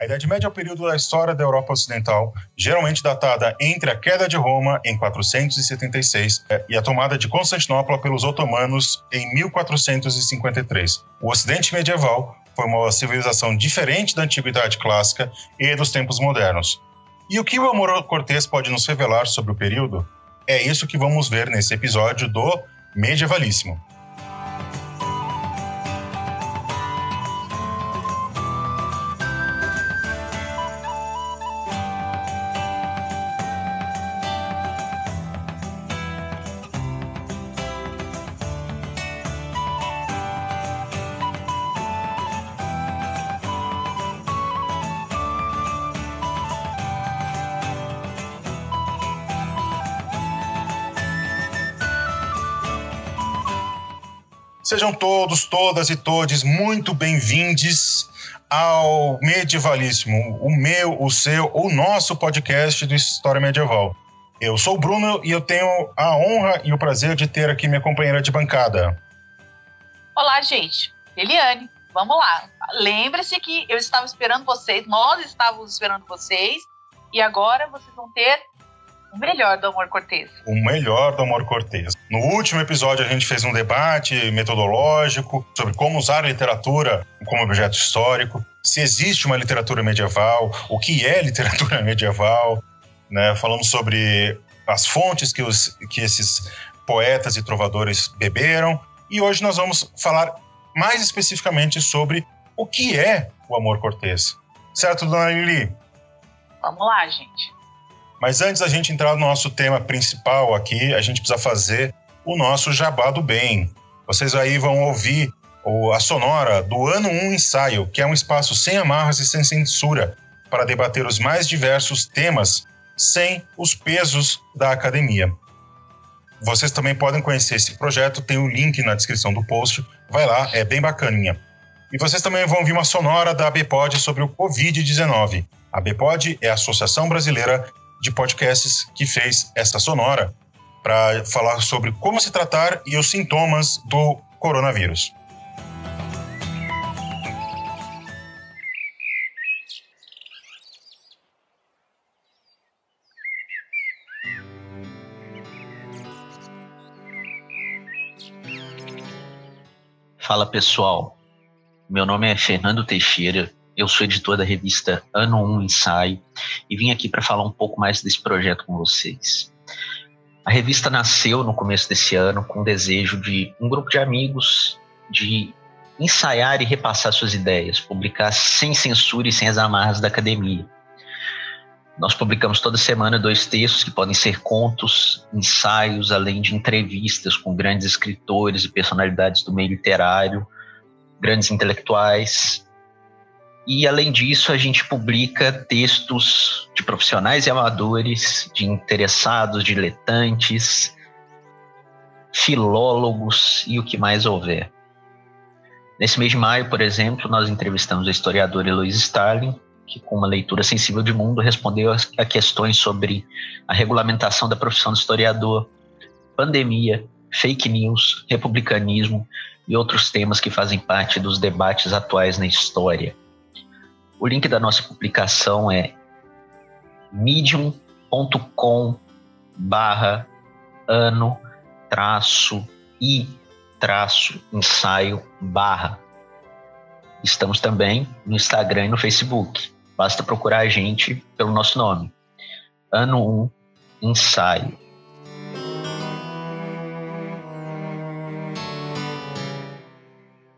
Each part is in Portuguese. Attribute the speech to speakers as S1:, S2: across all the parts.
S1: A Idade Média é o período da história da Europa Ocidental, geralmente datada entre a queda de Roma em 476 eh, e a tomada de Constantinopla pelos otomanos em 1453. O Ocidente medieval foi uma civilização diferente da Antiguidade Clássica e dos tempos modernos. E o que o Amor Cortês pode nos revelar sobre o período? É isso que vamos ver nesse episódio do Medievalíssimo. Sejam todos, todas e todes muito bem-vindos ao Medievalíssimo, o meu, o seu, o nosso podcast do História Medieval. Eu sou o Bruno e eu tenho a honra e o prazer de ter aqui minha companheira de bancada.
S2: Olá, gente. Eliane, vamos lá. Lembre-se que eu estava esperando vocês, nós estávamos esperando vocês, e agora vocês vão ter o melhor do amor cortês.
S1: O melhor do amor cortês. No último episódio, a gente fez um debate metodológico sobre como usar a literatura como objeto histórico, se existe uma literatura medieval, o que é literatura medieval. Né? Falamos sobre as fontes que, os, que esses poetas e trovadores beberam. E hoje nós vamos falar mais especificamente sobre o que é o amor cortês. Certo, dona Lili?
S2: Vamos lá, gente.
S1: Mas antes da gente entrar no nosso tema principal aqui, a gente precisa fazer o nosso jabá do bem. Vocês aí vão ouvir a sonora do Ano 1 Ensaio, que é um espaço sem amarras e sem censura para debater os mais diversos temas sem os pesos da academia. Vocês também podem conhecer esse projeto, tem o um link na descrição do post. Vai lá, é bem bacaninha. E vocês também vão ouvir uma sonora da ABPOD sobre o Covid-19. A ABPOD é a Associação Brasileira de podcasts que fez essa sonora para falar sobre como se tratar e os sintomas do coronavírus.
S3: Fala pessoal, meu nome é Fernando Teixeira, eu sou editor da revista Ano 1 Ensaio e vim aqui para falar um pouco mais desse projeto com vocês. A revista nasceu no começo desse ano com o desejo de um grupo de amigos de ensaiar e repassar suas ideias, publicar sem censura e sem as amarras da academia. Nós publicamos toda semana dois textos que podem ser contos, ensaios, além de entrevistas com grandes escritores e personalidades do meio literário, grandes intelectuais, e além disso, a gente publica textos de profissionais e amadores, de interessados, diletantes, filólogos e o que mais houver. Nesse mês de maio, por exemplo, nós entrevistamos a historiadora Eloise Starling, que, com uma leitura sensível de mundo, respondeu a questões sobre a regulamentação da profissão de historiador, pandemia, fake news, republicanismo e outros temas que fazem parte dos debates atuais na história. O link da nossa publicação é medium.com barra ano traço e traço ensaio barra. Estamos também no Instagram e no Facebook. Basta procurar a gente pelo nosso nome. Ano 1 Ensaio.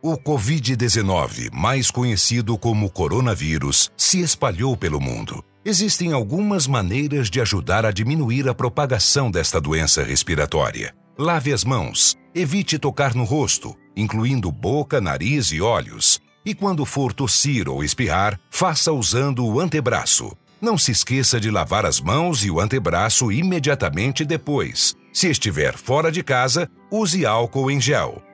S4: O Covid-19, mais conhecido como coronavírus, se espalhou pelo mundo. Existem algumas maneiras de ajudar a diminuir a propagação desta doença respiratória. Lave as mãos, evite tocar no rosto, incluindo boca, nariz e olhos. E quando for tossir ou espirrar, faça usando o antebraço. Não se esqueça de lavar as mãos e o antebraço imediatamente depois. Se estiver fora de casa, use álcool em gel.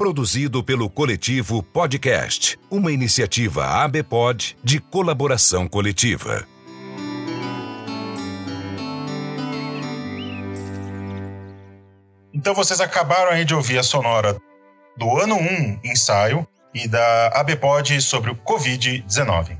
S4: Produzido pelo coletivo Podcast, uma iniciativa ABPOD de colaboração coletiva.
S1: Então vocês acabaram aí de ouvir a sonora do ano 1 ensaio e da ABPOD sobre o Covid-19.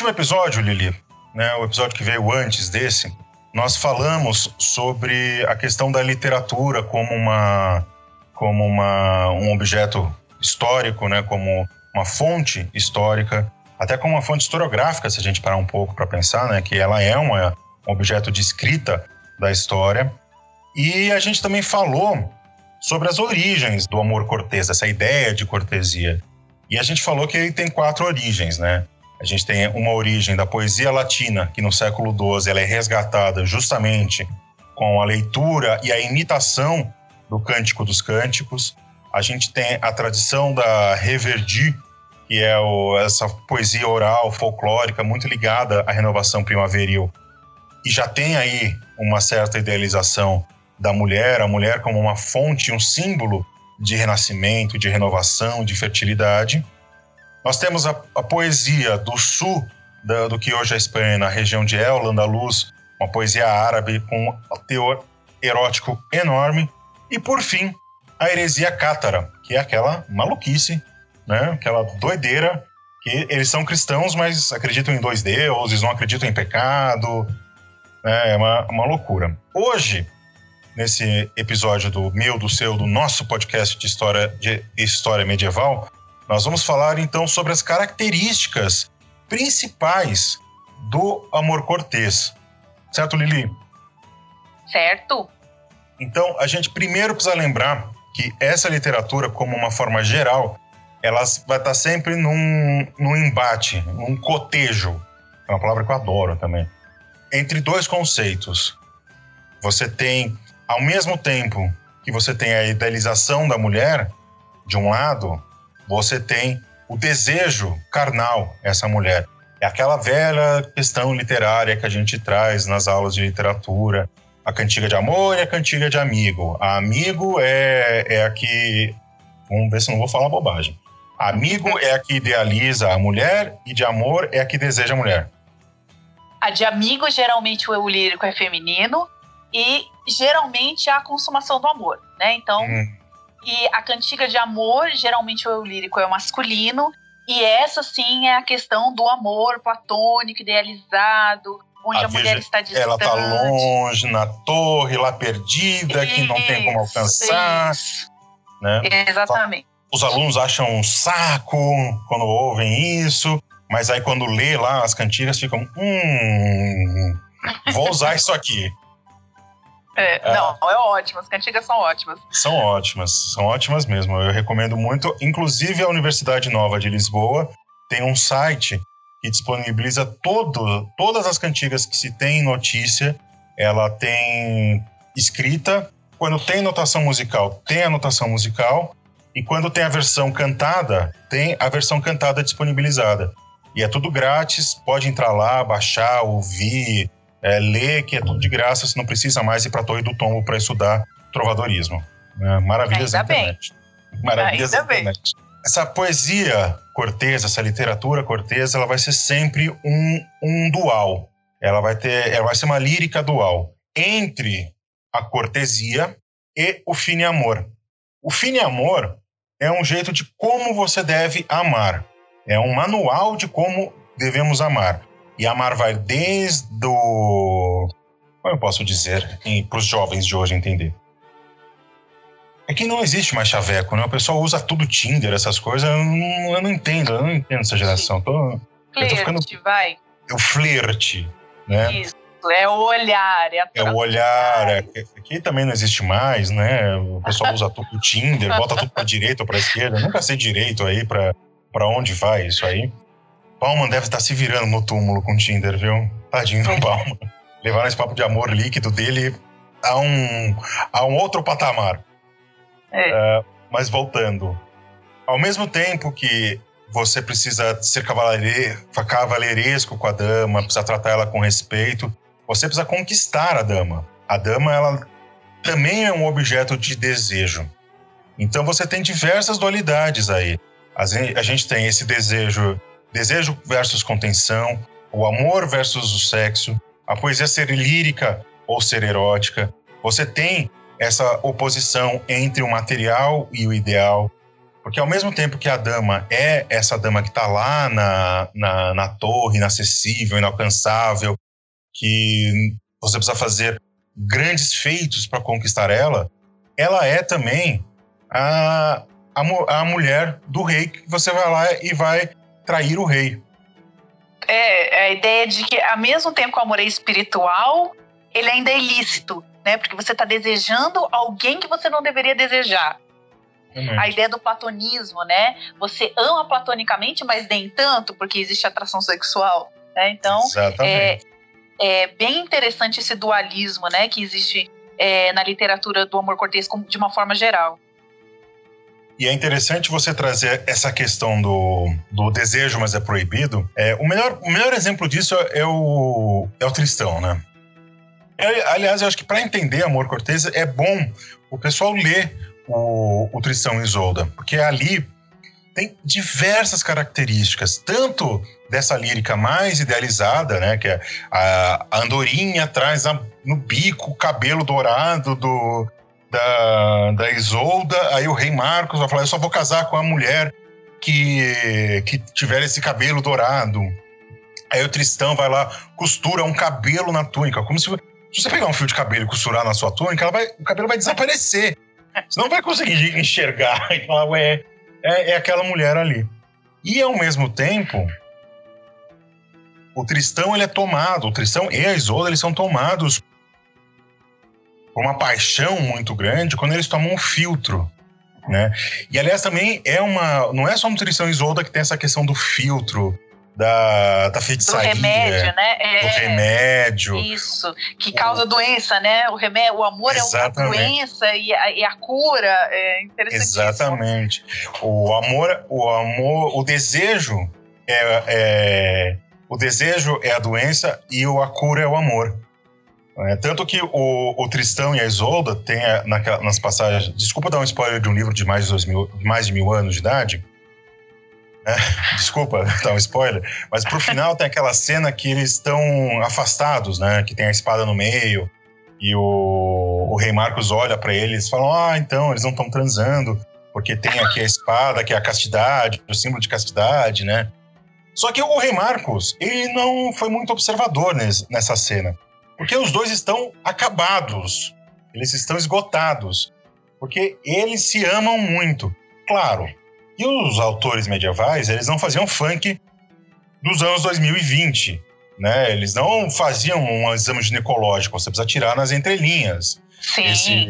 S1: Último episódio, Lili, né, o episódio que veio antes desse, nós falamos sobre a questão da literatura como uma como uma, um objeto histórico, né, como uma fonte histórica, até como uma fonte historiográfica, se a gente parar um pouco para pensar, né, que ela é uma, um objeto de escrita da história. E a gente também falou sobre as origens do amor cortês, essa ideia de cortesia. E a gente falou que ele tem quatro origens, né? A gente tem uma origem da poesia latina, que no século XII ela é resgatada justamente com a leitura e a imitação do Cântico dos Cânticos. A gente tem a tradição da Reverdy, que é o, essa poesia oral, folclórica, muito ligada à renovação primaveril. E já tem aí uma certa idealização da mulher, a mulher como uma fonte, um símbolo de renascimento, de renovação, de fertilidade. Nós temos a, a poesia do sul da, do que hoje é a Espanha, na região de El, Andaluz, uma poesia árabe com um teor erótico enorme. E, por fim, a heresia cátara, que é aquela maluquice, né? aquela doideira, que eles são cristãos, mas acreditam em dois deuses, não acreditam em pecado. Né? É uma, uma loucura. Hoje, nesse episódio do meu, do seu, do nosso podcast de história, de história medieval, nós vamos falar então sobre as características principais do amor cortês. Certo, Lili?
S2: Certo.
S1: Então, a gente primeiro precisa lembrar que essa literatura, como uma forma geral, ela vai estar sempre num, num embate, num cotejo. É uma palavra que eu adoro também. Entre dois conceitos. Você tem, ao mesmo tempo que você tem a idealização da mulher, de um lado, você tem o desejo carnal, essa mulher. É aquela velha questão literária que a gente traz nas aulas de literatura. A cantiga de amor e a cantiga de amigo. A amigo é, é a que. Vamos ver se não vou falar bobagem. Amigo é a que idealiza a mulher e de amor é a que deseja a mulher.
S2: A de amigo, geralmente o eu lírico é feminino e geralmente é a consumação do amor, né? Então, hum. E a cantiga de amor, geralmente o eu lírico é o masculino, e essa sim é a questão do amor platônico, idealizado, onde a, a mulher está distante.
S1: Ela está longe, na torre, lá perdida, isso, que não tem como alcançar. Isso. Né?
S2: Exatamente.
S1: Os alunos acham um saco quando ouvem isso, mas aí quando lê lá as cantigas ficam, hum, vou usar isso aqui.
S2: É, é, não, é ótimo. As cantigas são ótimas.
S1: São ótimas, são ótimas mesmo. Eu recomendo muito. Inclusive, a Universidade Nova de Lisboa tem um site que disponibiliza todo, todas as cantigas que se tem notícia. Ela tem escrita. Quando tem notação musical, tem a notação musical. E quando tem a versão cantada, tem a versão cantada disponibilizada. E é tudo grátis, pode entrar lá, baixar, ouvir, é, ler, que é tudo de graça, você não precisa mais ir para Torre do Tombo para estudar trovadorismo. É, maravilhas
S2: Ainda
S1: da internet.
S2: Bem.
S1: Maravilhas
S2: Ainda
S1: da internet. Bem. Essa poesia cortesa, essa literatura cortesa, ela vai ser sempre um, um dual. Ela vai ter, ela vai ser uma lírica dual entre a cortesia e o fine amor. O fine amor é um jeito de como você deve amar. É um manual de como devemos amar. E amar vai desde o. Como eu posso dizer para os jovens de hoje entender? É que não existe mais chaveco, né? O pessoal usa tudo Tinder, essas coisas. Eu não, eu não entendo, eu não entendo essa geração. Tô,
S2: flerte,
S1: ficando,
S2: vai.
S1: O flerte, né?
S2: Isso. é o olhar. É,
S1: é o olhar. É, aqui também não existe mais, né? O pessoal usa tudo Tinder, bota tudo pra direita ou pra esquerda. Eu nunca sei direito aí pra, pra onde vai isso aí. Palma deve estar se virando no túmulo com o Tinder, viu? Tadinho do Palma. Levaram esse papo de amor líquido dele a um, a um outro patamar. É. Uh, mas voltando. Ao mesmo tempo que você precisa ser cavaleiresco com a dama, precisa tratar ela com respeito, você precisa conquistar a dama. A dama, ela também é um objeto de desejo. Então você tem diversas dualidades aí. A gente tem esse desejo, desejo versus contenção, o amor versus o sexo, a poesia ser lírica ou ser erótica. Você tem essa oposição entre o material e o ideal. Porque ao mesmo tempo que a dama é essa dama que está lá na, na, na torre, inacessível, inalcançável, que você precisa fazer grandes feitos para conquistar ela, ela é também a, a, a, mulher do rei que você vai lá e vai trair o rei.
S2: É, é a ideia de que, ao mesmo tempo que o amor é espiritual, ele ainda é ilícito, né? Porque você está desejando alguém que você não deveria desejar. A ideia do platonismo, né? Você ama platonicamente, mas nem tanto, porque existe atração sexual. Né? Então, é, é, bem interessante esse dualismo, né? Que existe é, na literatura do amor cortês de uma forma geral.
S1: E é interessante você trazer essa questão do, do desejo, mas é proibido. É, o, melhor, o melhor exemplo disso é o, é o Tristão, né? É, aliás, eu acho que para entender amor cortês é bom o pessoal ler o, o Tristão e Isolda, porque ali tem diversas características, tanto dessa lírica mais idealizada, né, que é a, a andorinha atrás no bico, o cabelo dourado do, da, da Isolda, aí o rei Marcos vai falar, eu só vou casar com a mulher que, que tiver esse cabelo dourado. Aí o Tristão vai lá, costura um cabelo na túnica, como se, se você pegar um fio de cabelo e costurar na sua túnica, vai, o cabelo vai desaparecer. Você não vai conseguir enxergar e falar, ué, é, é aquela mulher ali. E ao mesmo tempo, o Tristão ele é tomado, o Tristão e a Isolda eles são tomados por uma paixão muito grande quando eles tomam um filtro, né? E aliás também é uma, não é só no Tristão e Isolda que tem essa questão do filtro, da, da feitiçaria.
S2: Do remédio, né?
S1: É, do remédio.
S2: Isso, que causa o, doença, né? O, remédio, o amor exatamente. é uma doença e a, e a cura é interessante.
S1: Exatamente. O amor, o amor, o desejo é, é, o desejo é a doença e a cura é o amor. É, tanto que o, o, Tristão e a Isolda tem nas passagens. Desculpa dar um spoiler de um livro de mais de, mil, mais de mil anos de idade, é, desculpa dar um spoiler, mas pro final tem aquela cena que eles estão afastados, né? Que tem a espada no meio e o, o rei Marcos olha para eles e falam: Ah, então eles não estão transando porque tem aqui a espada que é a castidade, o símbolo de castidade, né? Só que o rei Marcos ele não foi muito observador nessa cena, porque os dois estão acabados, eles estão esgotados, porque eles se amam muito. Claro, e os autores medievais, eles não faziam funk dos anos 2020, né? Eles não faziam um exame ginecológico, você precisa tirar nas entrelinhas.
S2: Sim.
S1: Esse,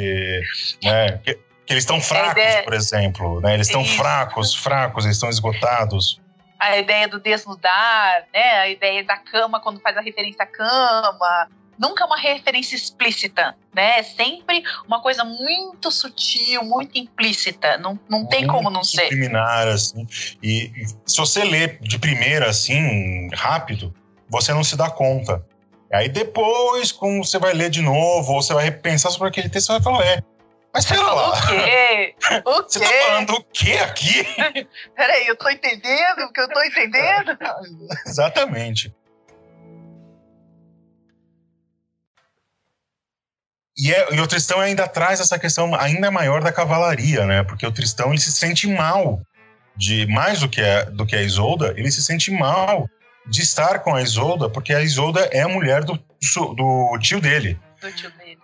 S1: né, que, que eles estão fracos, ideia... por exemplo, né? Eles estão fracos, fracos, eles estão esgotados.
S2: A ideia do desnudar, né? A ideia da cama quando faz a referência à cama, nunca uma referência explícita, né? É sempre uma coisa muito sutil, muito implícita. Não, não tem como não ser.
S1: Subliminar, assim. E, e se você lê de primeira, assim, rápido, você não se dá conta. Aí depois, quando você vai ler de novo, ou você vai repensar sobre aquele texto, você vai falar, é, mas pera lá.
S2: O quê? O
S1: Você tá falando o quê aqui?
S2: Peraí, eu tô entendendo o que eu tô entendendo?
S1: Exatamente. E, é, e, o Tristão ainda traz essa questão ainda maior da cavalaria, né? Porque o Tristão ele se sente mal de mais do que a, do que a Isolda, ele se sente mal de estar com a Isolda, porque a Isolda é a mulher do, do tio dele.
S2: Do tio dele.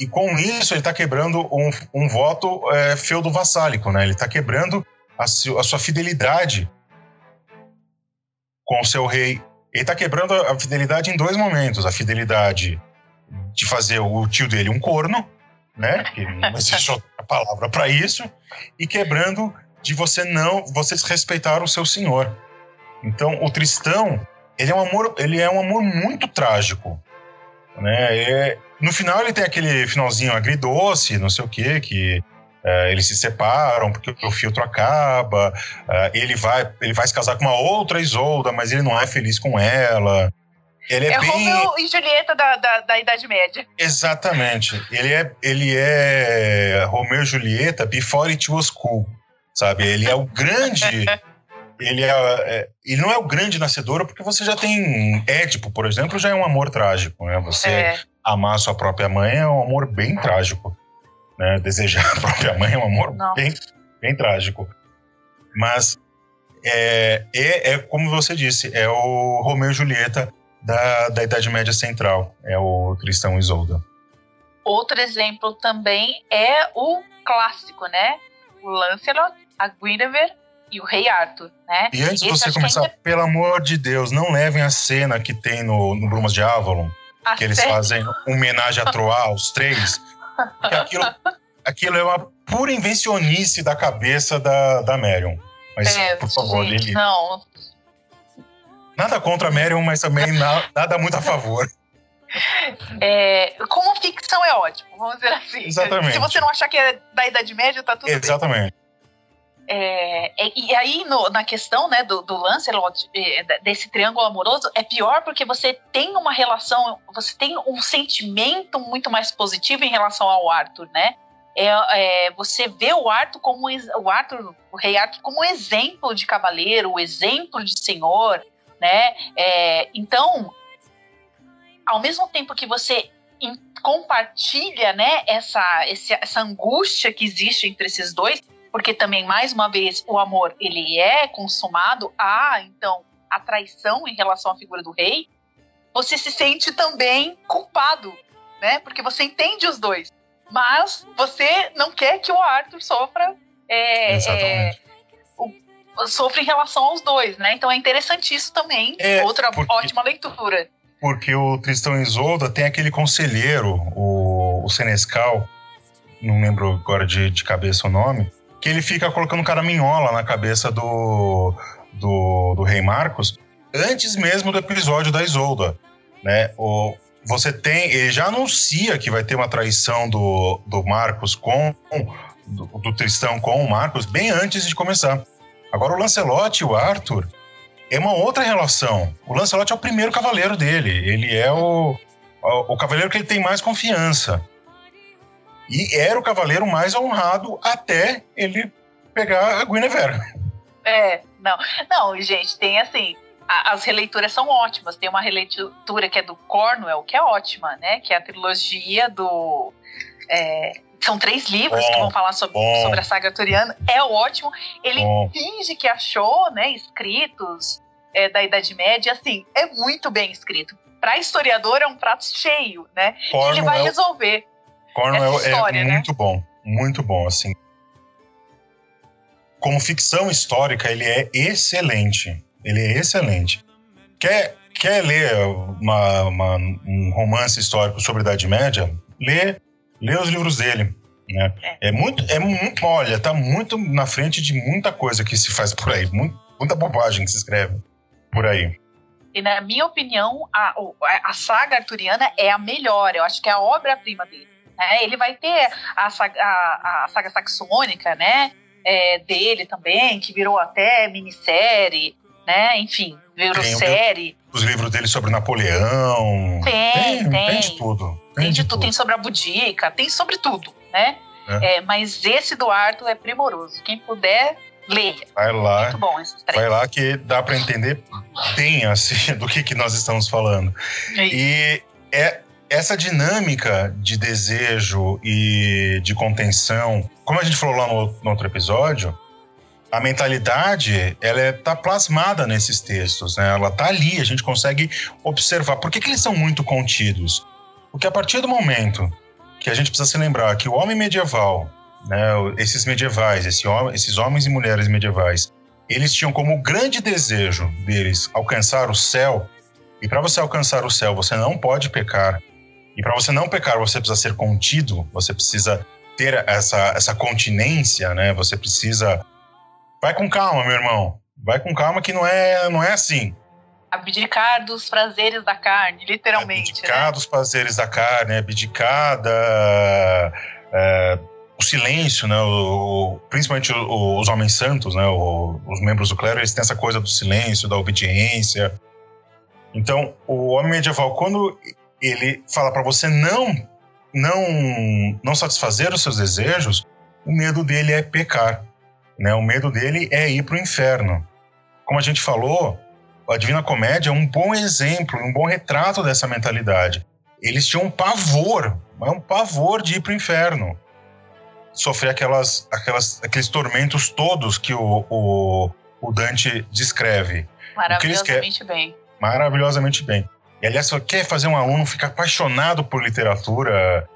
S1: E com isso ele está quebrando um, um voto é, feudo-vassálico, né? Ele está quebrando a, a sua fidelidade com o seu rei ele tá quebrando a fidelidade em dois momentos. A fidelidade de fazer o tio dele um corno, né? Que não existe outra palavra para isso. E quebrando de você não, vocês respeitar o seu senhor. Então, o Tristão, ele é um amor, ele é um amor muito trágico, né? É, no final ele tem aquele finalzinho agridoce, não sei o quê, que é, eles se separam porque o filtro acaba. É, ele vai ele vai se casar com uma outra Isolda, mas ele não é feliz com ela.
S2: Ele é, é bem... Romeu e Julieta da, da, da, Idade Média.
S1: Exatamente. Ele é, ele é Romeu e Julieta before it was cool, sabe? Ele é o grande... ele, é, é, ele não é o grande nascedor porque você já tem Édipo, por exemplo, já é um amor trágico, né? Você é. amar sua própria mãe é um amor bem trágico. Né? Desejar a própria mãe é um amor bem, bem trágico. Mas é, é, é, como você disse, é o Romeu e Julieta da, da Idade Média Central, é o Tristão Isolda.
S2: Outro exemplo também é o clássico, né? O Lancelot, a Guinevere e o Rei Arthur, né?
S1: E antes de você começar, ainda... pelo amor de Deus, não levem a cena que tem no, no Brumas de Avalon, a que eles fazem homenagem a Troar, os três. Porque aquilo, aquilo é uma pura invencionice da cabeça da, da Marion. Mas, é, por favor, gente, Lili.
S2: Não.
S1: Nada contra a Marion, mas também nada, nada muito a favor.
S2: É, como ficção é ótimo, vamos dizer assim.
S1: Exatamente.
S2: Se você não achar que é da Idade Média, tá tudo
S1: Exatamente.
S2: Bem. É, é, e aí, no, na questão né, do, do Lancelot, é, desse triângulo amoroso, é pior porque você tem uma relação, você tem um sentimento muito mais positivo em relação ao Arthur, né? É, é, você vê o Arthur como o Arthur, o rei Arthur como um exemplo de cavaleiro, o exemplo de senhor, né? É, então, ao mesmo tempo que você compartilha, né, essa, essa angústia que existe entre esses dois, porque também mais uma vez o amor ele é consumado, há então a traição em relação à figura do rei, você se sente também culpado, né? Porque você entende os dois mas você não quer que o Arthur sofra é, é, o, sofra em relação aos dois, né? Então é interessante isso também. É, Outra porque, ótima leitura.
S1: Porque o Tristão Isolda tem aquele conselheiro, o, o Senescal, não lembro agora de, de cabeça o nome, que ele fica colocando caraminhola na cabeça do, do, do Rei Marcos antes mesmo do episódio da Isolda. Né? O, você tem. Ele já anuncia que vai ter uma traição do, do Marcos com. Do, do Tristão com o Marcos bem antes de começar. Agora, o Lancelot e o Arthur é uma outra relação. O Lancelot é o primeiro cavaleiro dele. Ele é o, o, o cavaleiro que ele tem mais confiança. E era o cavaleiro mais honrado até ele pegar a Guinevere.
S2: É, não. Não, gente, tem assim as releituras são ótimas. Tem uma releitura que é do Cornwell, que é ótima, né? Que é a trilogia do. É, são três livros bom, que vão falar sobre, sobre a saga arturiana. É ótimo. Ele bom. finge que achou, né, escritos é, da Idade Média. Assim, é muito bem escrito. Para historiador é um prato cheio, né? Cornwell, ele vai resolver.
S1: Cornwell essa história, é né? muito bom, muito bom, assim. Como ficção histórica, ele é excelente. Ele é excelente. Quer, quer ler uma, uma, um romance histórico sobre a Idade Média? Lê, lê os livros dele. Né? É. é muito, é muito, olha, tá muito na frente de muita coisa que se faz por aí, muito, muita bobagem que se escreve por aí.
S2: E na minha opinião, a, a saga arturiana é a melhor, eu acho que é a obra-prima dele. Né? Ele vai ter a saga, a, a saga saxônica, né? É, dele também, que virou até minissérie né? Enfim, virou tem série.
S1: Os livros dele sobre Napoleão.
S2: Tem, tem. Tem,
S1: tem de tudo.
S2: Tem, de, tudo. Tem sobre a Budica, tem sobre tudo, né? É. É, mas esse do Arthur é primoroso. Quem puder, leia.
S1: Vai lá. Muito bom esses três. Vai lá que dá para entender bem assim, do que, que nós estamos falando. É e é essa dinâmica de desejo e de contenção, como a gente falou lá no, no outro episódio, a mentalidade ela está é, plasmada nesses textos, né? Ela está ali, a gente consegue observar. Por que, que eles são muito contidos? Porque a partir do momento que a gente precisa se lembrar que o homem medieval, né, esses medievais, esse, esses homens e mulheres medievais, eles tinham como grande desejo deles alcançar o céu, E para você alcançar o céu, você não pode pecar. E para você não pecar, você precisa ser contido, você precisa ter essa, essa continência, né? Você precisa. Vai com calma, meu irmão. Vai com calma que não é, não é assim.
S2: Abdicar dos prazeres da carne, literalmente.
S1: Abdicar
S2: né?
S1: dos prazeres da carne, abdicar da. É, o silêncio, né? O, principalmente os homens santos, né? Os membros do clero, eles têm essa coisa do silêncio, da obediência. Então, o homem medieval, quando ele fala para você não não não satisfazer os seus desejos, o medo dele é pecar, né? O medo dele é ir para o inferno. Como a gente falou, a Divina Comédia é um bom exemplo, um bom retrato dessa mentalidade. Eles tinham um pavor, um pavor de ir para o inferno, sofrer aquelas, aquelas, aqueles tormentos todos que o, o, o Dante descreve.
S2: Maravilhosamente bem.
S1: Maravilhosamente bem. E aliás, você quer fazer um aluno ficar apaixonado por literatura.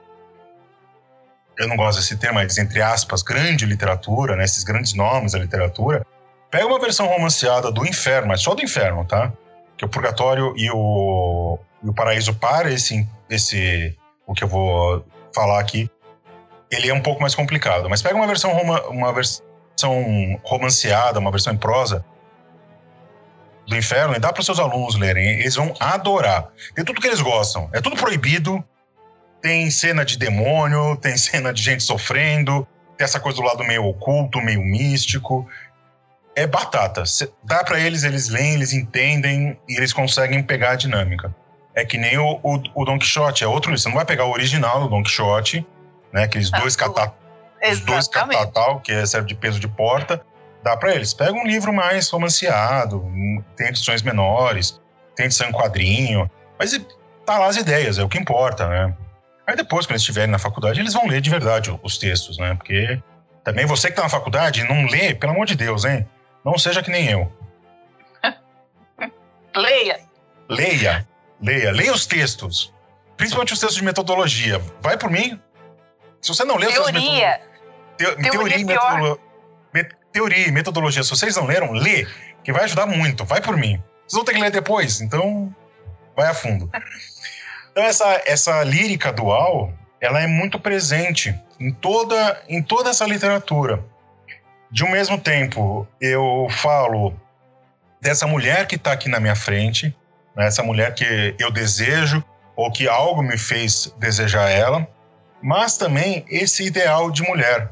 S1: Eu não gosto desse termo, mas entre aspas, grande literatura, né? Esses grandes nomes da literatura. Pega uma versão romanceada do Inferno, mas só do Inferno, tá? Que o Purgatório e o, e o Paraíso para esse, esse o que eu vou falar aqui, ele é um pouco mais complicado. Mas pega uma versão uma versão romanceada, uma versão em prosa do inferno e dá para seus alunos lerem. Eles vão adorar. Tem tudo que eles gostam. É tudo proibido. Tem cena de demônio, tem cena de gente sofrendo, tem essa coisa do lado meio oculto, meio místico. É batata. Dá para eles, eles leem, eles entendem e eles conseguem pegar a dinâmica. É que nem o, o, o Don Quixote, é outro. Você não vai pegar o original do Don Quixote, né? Aqueles dois catat... Os dois catatal, que serve de peso de porta dá para eles. Pega um livro mais romanceado, tem edições menores, tem edição em quadrinho, mas tá lá as ideias, é o que importa, né? Aí depois, quando eles estiverem na faculdade, eles vão ler de verdade os textos, né? Porque também você que tá na faculdade não lê, pelo amor de Deus, hein? Não seja que nem eu.
S2: Leia.
S1: Leia. Leia. Leia os textos. Principalmente os textos de metodologia. Vai por mim. Se você não lê
S2: teoria.
S1: os textos de metodologia...
S2: Teoria,
S1: teoria e metodologia teoria e metodologia, se vocês não leram, lê, que vai ajudar muito. Vai por mim. Vocês vão ter que ler depois, então vai a fundo. Então essa, essa lírica dual, ela é muito presente em toda, em toda essa literatura. De um mesmo tempo, eu falo dessa mulher que está aqui na minha frente, né, essa mulher que eu desejo ou que algo me fez desejar ela, mas também esse ideal de mulher,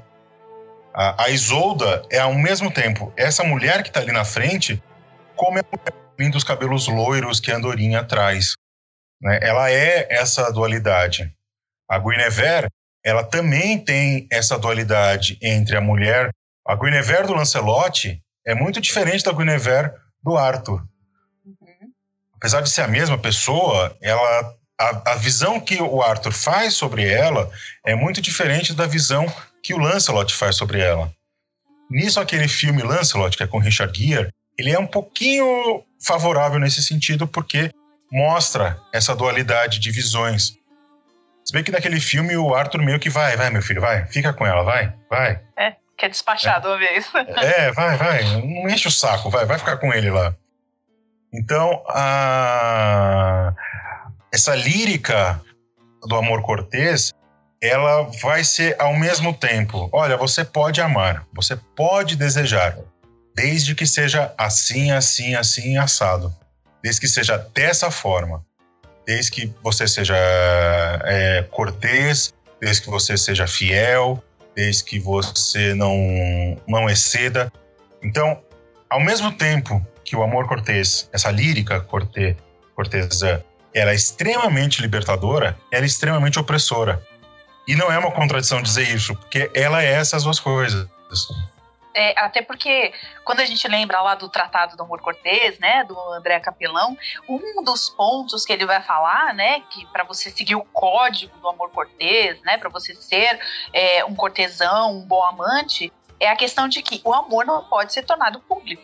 S1: a, a Isolda é ao mesmo tempo essa mulher que está ali na frente, como é a mulher vindo os cabelos loiros que a Andorinha traz. Né? Ela é essa dualidade. A Guinevere, ela também tem essa dualidade entre a mulher. A Guinevere do Lancelot é muito diferente da Guinevere do Arthur. Uhum. Apesar de ser a mesma pessoa, ela a, a, visão que o Arthur faz sobre ela é muito diferente da visão que o Lancelot faz sobre ela. Nisso, aquele filme Lancelot, que é com Richard Gere, ele é um pouquinho favorável nesse sentido, porque mostra essa dualidade de visões. Se bem que naquele filme o Arthur meio que vai, vai, meu filho, vai, fica com ela, vai, vai.
S2: É, despachar é. de uma vez.
S1: É, vai, vai, não enche o saco, vai, vai ficar com ele lá. Então, a... essa lírica do amor cortês ela vai ser ao mesmo tempo: olha, você pode amar, você pode desejar, desde que seja assim, assim, assim, assado. Desde que seja dessa forma. Desde que você seja é, cortês, desde que você seja fiel, desde que você não, não exceda. Então, ao mesmo tempo que o amor cortês, essa lírica cortê, cortesã, ela é extremamente libertadora, ela é extremamente opressora. E não é uma contradição dizer isso, porque ela é essas duas coisas.
S2: É, até porque quando a gente lembra lá do Tratado do Amor Cortês, né, do André Capelão, um dos pontos que ele vai falar, né, que para você seguir o código do amor cortês, né, para você ser é, um cortesão, um bom amante, é a questão de que o amor não pode ser tornado público.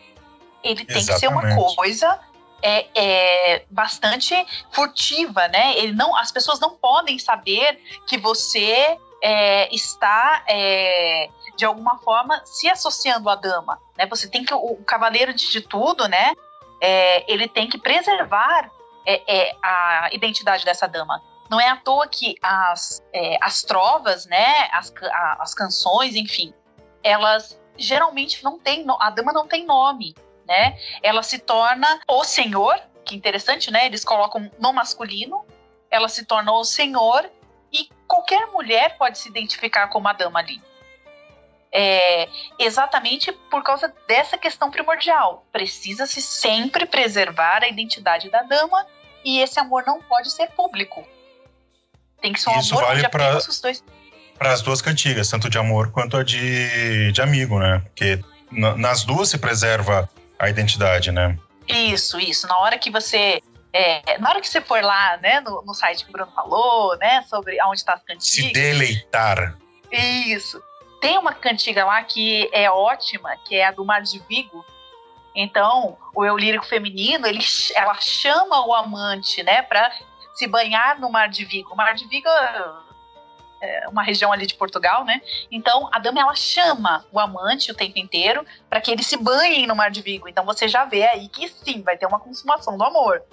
S2: Ele tem Exatamente. que ser uma coisa é, é, bastante furtiva, né? Ele não, as pessoas não podem saber que você é, está é, de alguma forma se associando à dama, né? Você tem que o, o cavaleiro de tudo, né? É, ele tem que preservar é, é a identidade dessa dama. Não é à toa que as, é, as trovas, né, as, a, as canções, enfim, elas geralmente não têm, a dama não tem nome, né? Ela se torna o senhor, que interessante, né? Eles colocam no masculino, ela se torna o senhor e qualquer mulher pode se identificar como a dama ali. É, exatamente por causa dessa questão primordial. Precisa-se sempre preservar a identidade da dama e esse amor não pode ser público. Tem que ser um
S1: Isso
S2: amor
S1: vale
S2: dois.
S1: Para as duas cantigas, tanto de amor quanto a de, de amigo, né? Porque na- nas duas se preserva a identidade, né?
S2: Isso, isso. Na hora que você. é, na hora que você for lá, né, no, no site que o Bruno falou, né, sobre onde está as cantigas.
S1: Se deleitar.
S2: Isso. Tem uma cantiga lá que é ótima, que é a do Mar de Vigo. Então, o eu lírico feminino, ele, ela chama o amante, né, para se banhar no Mar de Vigo. O Mar de Vigo é uma região ali de Portugal, né? Então, a dama ela chama o amante o tempo inteiro para que ele se banhe no Mar de Vigo. Então, você já vê aí que sim, vai ter uma consumação do amor.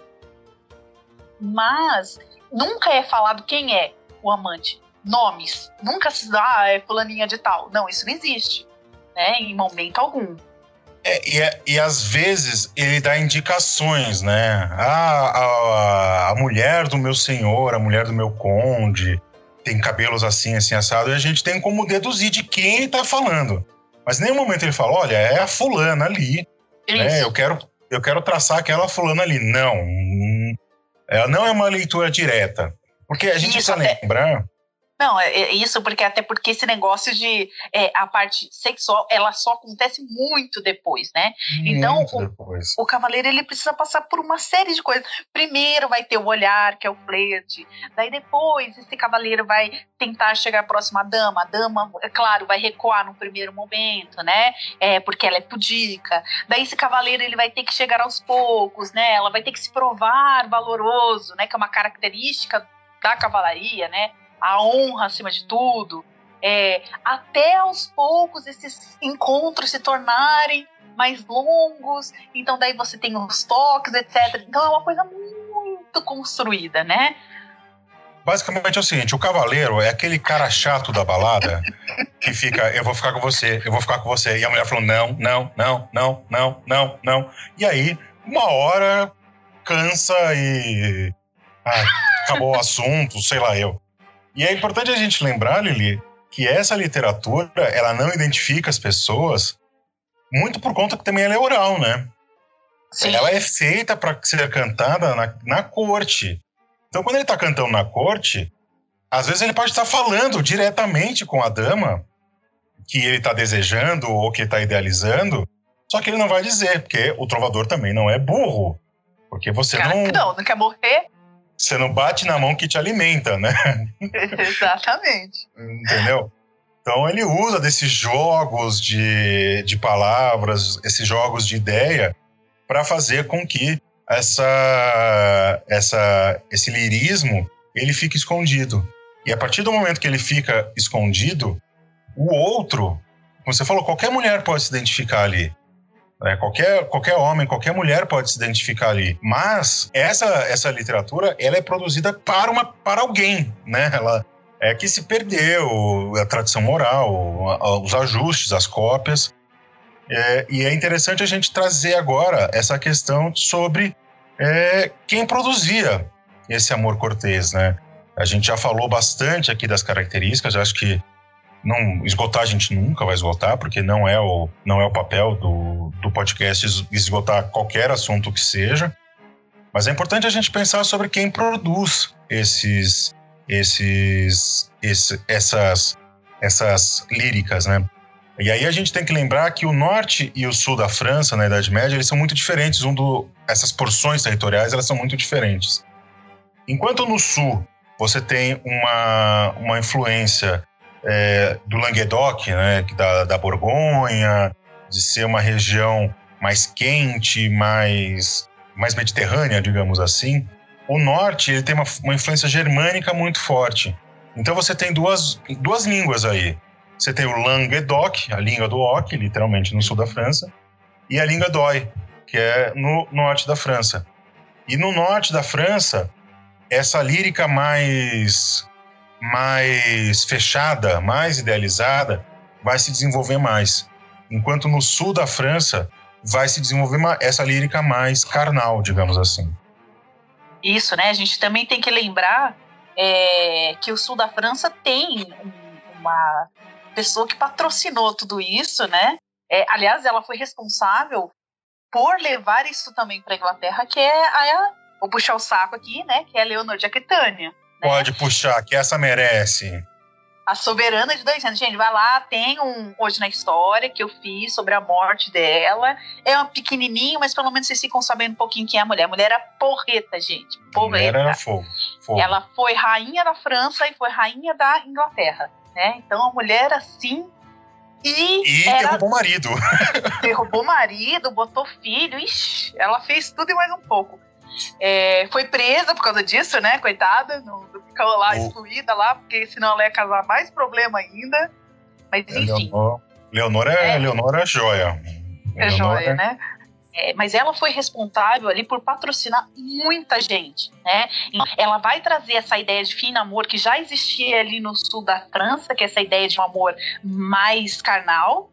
S2: Mas nunca é falado quem é o amante nomes. Nunca se dá, ah, é fulaninha de tal. Não, isso não existe. Né, em momento algum.
S1: É, e, é- e às vezes ele dá indicações, né? Ah, a, a mulher do meu senhor, a mulher do meu conde, tem cabelos assim, assim, assado, e a gente tem como deduzir de quem ele tá falando. Mas em nenhum momento ele fala, olha, é a fulana ali, né? Eu quero, eu quero traçar aquela fulana ali. Não, hum, ela não é uma leitura direta. Porque a gente
S2: Isso,
S1: precisa
S2: até-
S1: lembrar
S2: Não, é, é isso porque até porque esse negócio de é, a parte sexual, ela só acontece muito depois, né? Então,
S1: muito
S2: o-
S1: depois.
S2: O cavaleiro ele precisa passar por uma série de coisas. Primeiro vai ter o olhar, que é o flerte. Daí depois esse cavaleiro vai tentar chegar próximo à dama. A dama, é claro, vai recuar no primeiro momento, né? É, porque ela é pudica. Daí esse cavaleiro ele vai ter que chegar aos poucos, né? Ela vai ter que se provar valoroso, né? Que é uma característica da cavalaria, né? A honra acima de tudo. É, até aos poucos esses encontros se tornarem mais longos, então daí você tem os toques, etc. Então é uma coisa muito construída, né?
S1: Basicamente é o seguinte: o cavaleiro é aquele cara chato da balada que fica, eu vou ficar com você, eu vou ficar com você. E a mulher falou: não, não, não, não, não, não, não. E aí, uma hora cansa e. Ai, acabou o assunto, sei lá eu. E é importante a gente lembrar, Lili, que essa literatura ela não identifica as pessoas muito por conta que também ela é oral, né?
S2: Sim.
S1: Ela é feita para ser cantada na, na corte. Então, quando ele está cantando na corte, às vezes ele pode estar falando diretamente com a dama que ele está desejando ou que está idealizando, só que ele não vai dizer, porque o trovador também não é burro. Porque você
S2: Cara,
S1: não,
S2: não, não quer morrer?
S1: Você não bate na mão que te alimenta, né?
S2: Exatamente.
S1: Entendeu? Então ele usa desses jogos de, de palavras, esses jogos de ideia, para fazer com que essa, essa, esse lirismo ele fique escondido. E a partir do momento que ele fica escondido, o outro, como você falou, qualquer mulher pode se identificar ali. Né? Qualquer, qualquer homem, qualquer mulher pode se identificar ali. Mas essa, essa literatura ela é produzida para, uma, para alguém. Né? Ela, é que se perdeu a tradição moral, os ajustes, as cópias. É, e é interessante a gente trazer agora essa questão sobre é, quem produzia esse amor cortês, né? A gente já falou bastante aqui das características, eu acho que não esgotar a gente nunca vai esgotar, porque não é o, não é o papel do, do podcast es- esgotar qualquer assunto que seja. Mas é importante a gente pensar sobre quem produz esses, esses, esse- essas, essas líricas, né? E aí a gente tem que lembrar que o norte e o sul da França na Idade Média eles são muito diferentes, um do, essas porções territoriais elas são muito diferentes. Enquanto no sul você tem uma, uma influência é, do Languedoc, né, da, da Borgonha, de ser uma região mais quente, mais, mais mediterrânea, digamos assim, o norte ele tem uma, uma influência germânica muito forte. Então você tem duas, duas línguas aí. Você tem o Languedoc, a língua do Oc, literalmente no sul da França, e a língua Doi, que é no norte da França. E no norte da França, essa lírica mais mais fechada, mais idealizada, vai se desenvolver mais. Enquanto no sul da França vai se desenvolver uma, essa lírica mais carnal, digamos assim.
S2: Isso, né? A gente também tem que lembrar é, que o sul da França tem uma pessoa que patrocinou tudo isso, né? É, aliás, ela foi responsável por levar isso também para a Inglaterra, que é a, vou puxar o saco aqui, né? Que é a Leonor de Aquitânia.
S1: Né? Pode puxar, que essa merece.
S2: A Soberana de dois anos. Gente, vai lá, tem um Hoje na História que eu fiz sobre a morte dela. É um pequenininho, mas pelo menos vocês ficam sabendo um pouquinho quem é a mulher. A mulher era porreta, gente. Porreta.
S1: Era fogo, fogo.
S2: Ela foi rainha da França e foi rainha da Inglaterra. Né? Então a mulher, assim,
S1: e, e era... derrubou o marido.
S2: derrubou o marido, botou filho. Ixi, ela fez tudo e mais um pouco. É, foi presa por causa disso, né? Coitada, não, ficou lá oh. excluída lá, porque senão ela ia causar mais problema ainda. Mas é, enfim.
S1: Leonor, é, é, Leonor é joia.
S2: É joia, né? É, mas ela foi responsável ali por patrocinar muita gente, né? Ela vai trazer essa ideia de fim amor que já existia ali no sul da França, que é essa ideia de um amor mais carnal.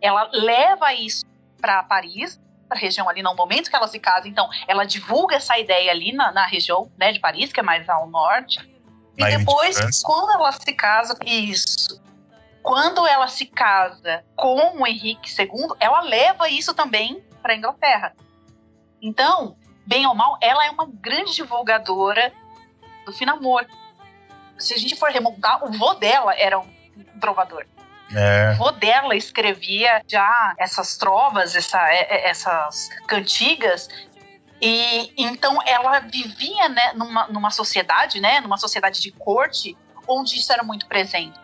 S2: Ela leva isso para Paris, região ali no momento que ela se casa. Então, ela divulga essa ideia ali na, na região né, de Paris, que é mais ao norte. Na e depois, de quando ela se casa, isso. Quando ela se casa com o Henrique II, ela leva isso também para a Inglaterra. Então, bem ou mal, ela é uma grande divulgadora do Finamor. Se a gente for remontar, o vô dela era um trovador. É. Dela escrevia já essas trovas, essa, é, é, essas cantigas e então ela vivia né, numa, numa sociedade, né, numa sociedade de corte, onde isso era muito presente.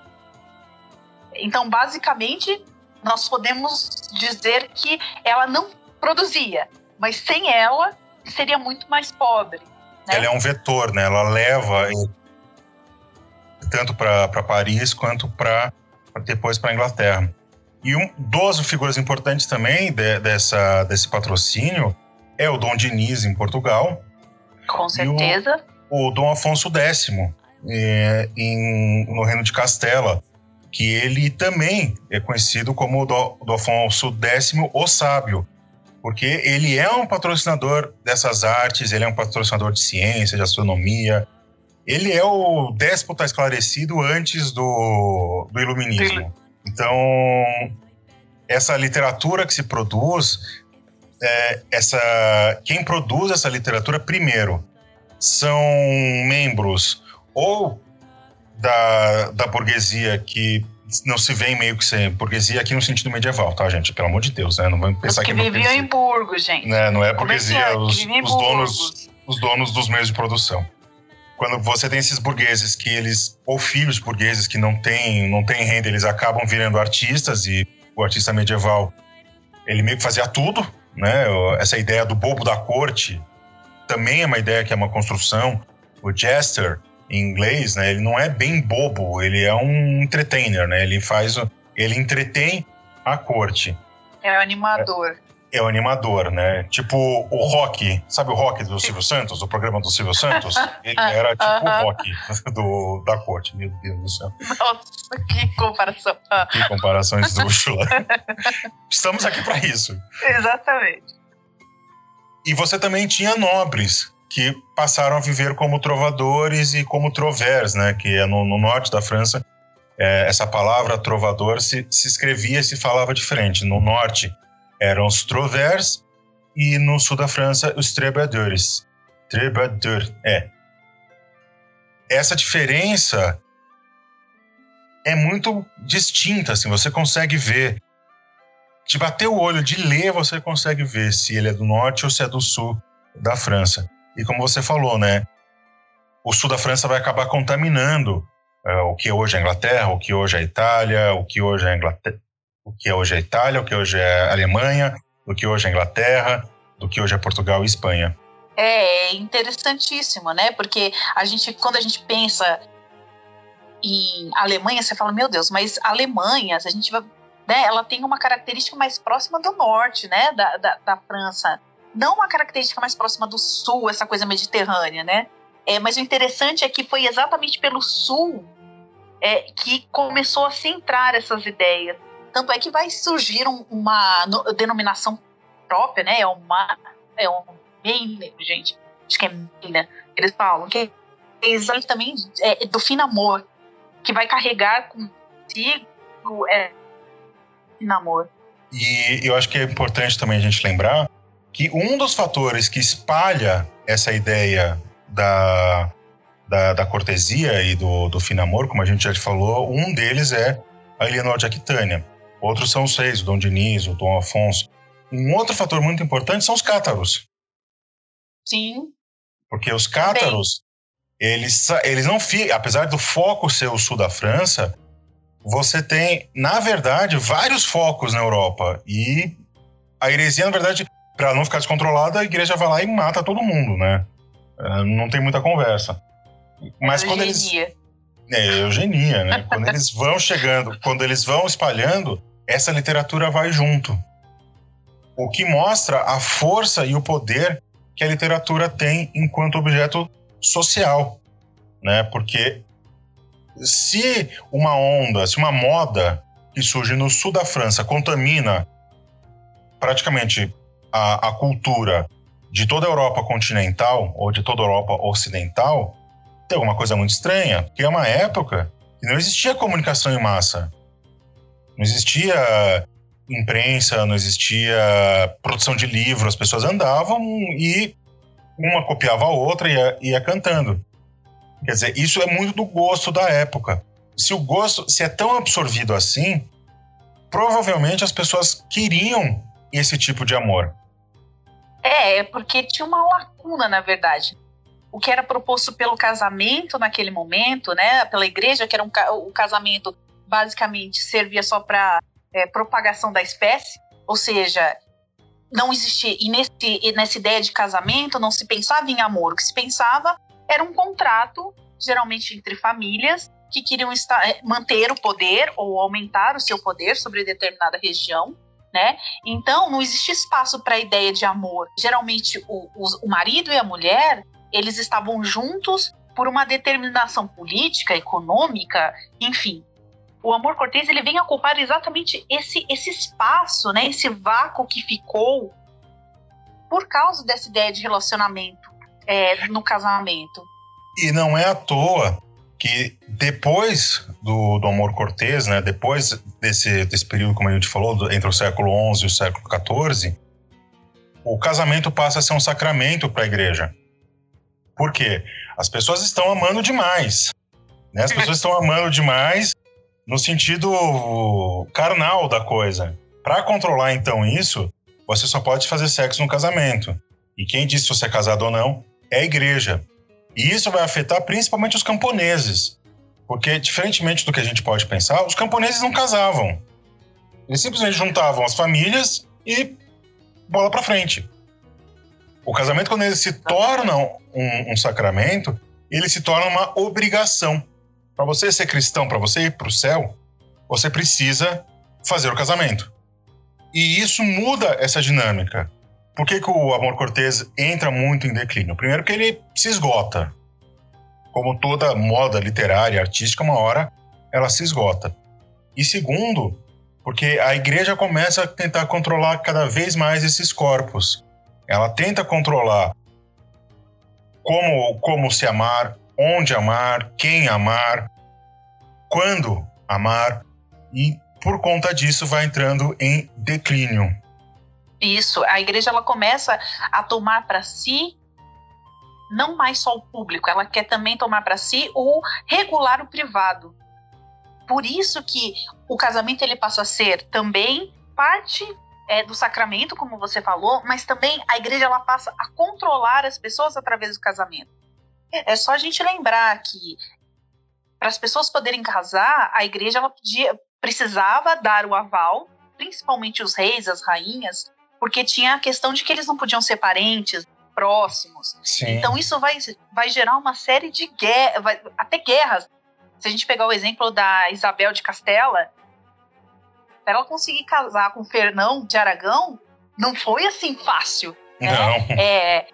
S2: Então, basicamente, nós podemos dizer que ela não produzia, mas sem ela seria muito mais pobre.
S1: Né? Ela é um vetor, né? Ela leva tanto para Paris quanto para depois para Inglaterra. E um, duas figuras importantes também de, dessa, desse patrocínio é o Dom Diniz em Portugal.
S2: Com certeza.
S1: O, o, Dom Afonso X é, em, no Reino de Castela, que ele também é conhecido como o do, do Afonso X o Sábio, porque ele é um patrocinador dessas artes, ele é um patrocinador de ciência, de astronomia, ele é o déspota esclarecido antes do, do iluminismo. Então, essa literatura que se produz, é, essa, quem produz essa literatura primeiro são membros ou da, da burguesia que não se vê meio que ser burguesia aqui no sentido medieval, tá, gente? Pelo amor de Deus, né? Não vamos pensar que.
S2: Que viviam em Burgo, gente.
S1: Né? Não é burguesia, é? os, os donos, os donos dos meios de produção quando você tem esses burgueses que eles ou filhos burgueses que não têm não têm renda eles acabam virando artistas e o artista medieval ele meio que fazia tudo né? Essa ideia do bobo da corte também é uma ideia que é uma construção. O jester em inglês né ele não é bem bobo ele é um entertainer né? Ele faz ele entretém a corte.
S2: É o animador. é
S1: é o animador, né? Tipo o Rock, sabe o Rock do Silvio Santos, o programa do Silvio Santos? Ele era tipo o Rock do, da corte, meu Deus do céu.
S2: Nossa, que comparação.
S1: Que comparação esdrúxula. Estamos aqui para isso.
S2: Exatamente.
S1: E você também tinha nobres que passaram a viver como trovadores e como trovers, né? Que é no, no norte da França. É, essa palavra trovador se, se escrevia e se falava diferente. No norte eram os trovers e no sul da França os trebadores. Trebador, é. Essa diferença é muito distinta, assim, você consegue ver. De bater o olho, de ler, você consegue ver se ele é do norte ou se é do sul da França. E como você falou, né? O sul da França vai acabar contaminando é, o que hoje é a Inglaterra, o que hoje é a Itália, o que hoje é a Inglaterra, o que hoje é a Itália, o que hoje é a Alemanha, do que hoje é a Inglaterra, do que hoje é Portugal e Espanha.
S2: É interessantíssimo, né? Porque a gente, quando a gente pensa em Alemanha, você fala, meu Deus, mas Alemanha, se a gente vai, né, ela tem uma característica mais próxima do norte, né, da, da, da França. não uma característica mais próxima do sul, essa coisa mediterrânea, né? É, mas o interessante é que foi exatamente pelo sul é, que começou a centrar essas ideias. Tanto é que vai surgir um, uma no, denominação própria, né? É uma é um main, gente. Acho que é main, né? Eles falam que é exatamente é, do fino amor que vai carregar consigo é, fino.
S1: E eu acho que é importante também a gente lembrar que um dos fatores que espalha essa ideia da, da, da cortesia e do, do fino amor, como a gente já falou, um deles é a Eleanor de Aquitânia. Outros são os seis, o Dom Diniz, o Dom Afonso. Um outro fator muito importante são os cátaros.
S2: Sim.
S1: Porque os cátaros, eles, eles não ficam, apesar do foco ser o sul da França, você tem, na verdade, vários focos na Europa. E a heresia, na verdade, para não ficar descontrolada, a igreja vai lá e mata todo mundo, né? É, não tem muita conversa. Mas
S2: é
S1: quando
S2: eugenia.
S1: eles. É, eugenia, né? quando eles vão chegando, quando eles vão espalhando, essa literatura vai junto. O que mostra a força e o poder que a literatura tem enquanto objeto social, né? Porque se uma onda, se uma moda que surge no sul da França contamina praticamente a, a cultura de toda a Europa continental ou de toda a Europa ocidental, tem alguma coisa muito estranha, porque é uma época que não existia comunicação em massa. Não existia imprensa, não existia produção de livros, as pessoas andavam e uma copiava a outra e ia, ia cantando. Quer dizer, isso é muito do gosto da época. Se o gosto, se é tão absorvido assim, provavelmente as pessoas queriam esse tipo de amor.
S2: É, é porque tinha uma lacuna, na verdade. O que era proposto pelo casamento naquele momento, né, pela igreja, que era um, o casamento basicamente servia só para é, propagação da espécie, ou seja, não existia, e nesse, nessa ideia de casamento não se pensava em amor, o que se pensava era um contrato, geralmente entre famílias, que queriam estar, é, manter o poder ou aumentar o seu poder sobre determinada região, né? Então não existe espaço para a ideia de amor. Geralmente o, o, o marido e a mulher eles estavam juntos por uma determinação política, econômica, enfim. O amor cortês ele vem ocupar exatamente esse esse espaço, né? Esse vácuo que ficou por causa dessa ideia de relacionamento é, no casamento.
S1: E não é à toa que depois do, do amor cortês, né, depois desse, desse período, como a gente falou, entre o século XI e o século XIV, o casamento passa a ser um sacramento para a igreja. Por quê? As pessoas estão amando demais. Né? As pessoas estão amando demais no sentido carnal da coisa. Para controlar então isso, você só pode fazer sexo no casamento. E quem diz se você é casado ou não é a igreja. E isso vai afetar principalmente os camponeses. Porque, diferentemente do que a gente pode pensar, os camponeses não casavam. Eles simplesmente juntavam as famílias e bola para frente. O casamento, quando ele se torna um, um sacramento, ele se torna uma obrigação. Para você ser cristão, para você ir para o céu, você precisa fazer o casamento. E isso muda essa dinâmica. Por que, que o amor cortês entra muito em declínio? Primeiro que ele se esgota. Como toda moda literária, artística, uma hora ela se esgota. E segundo, porque a igreja começa a tentar controlar cada vez mais esses corpos. Ela tenta controlar como, como se amar, onde amar, quem amar, quando amar, e por conta disso vai entrando em declínio.
S2: Isso, a igreja ela começa a tomar para si não mais só o público, ela quer também tomar para si o regular o privado. Por isso que o casamento ele passa a ser também parte é, do sacramento, como você falou, mas também a igreja ela passa a controlar as pessoas através do casamento. É só a gente lembrar que para as pessoas poderem casar, a igreja ela podia, precisava dar o aval, principalmente os reis, as rainhas, porque tinha a questão de que eles não podiam ser parentes próximos. Sim. Então isso vai, vai gerar uma série de guerras, até guerras. Se a gente pegar o exemplo da Isabel de Castela, para ela conseguir casar com Fernão de Aragão, não foi assim fácil. Né?
S1: Não.
S2: É,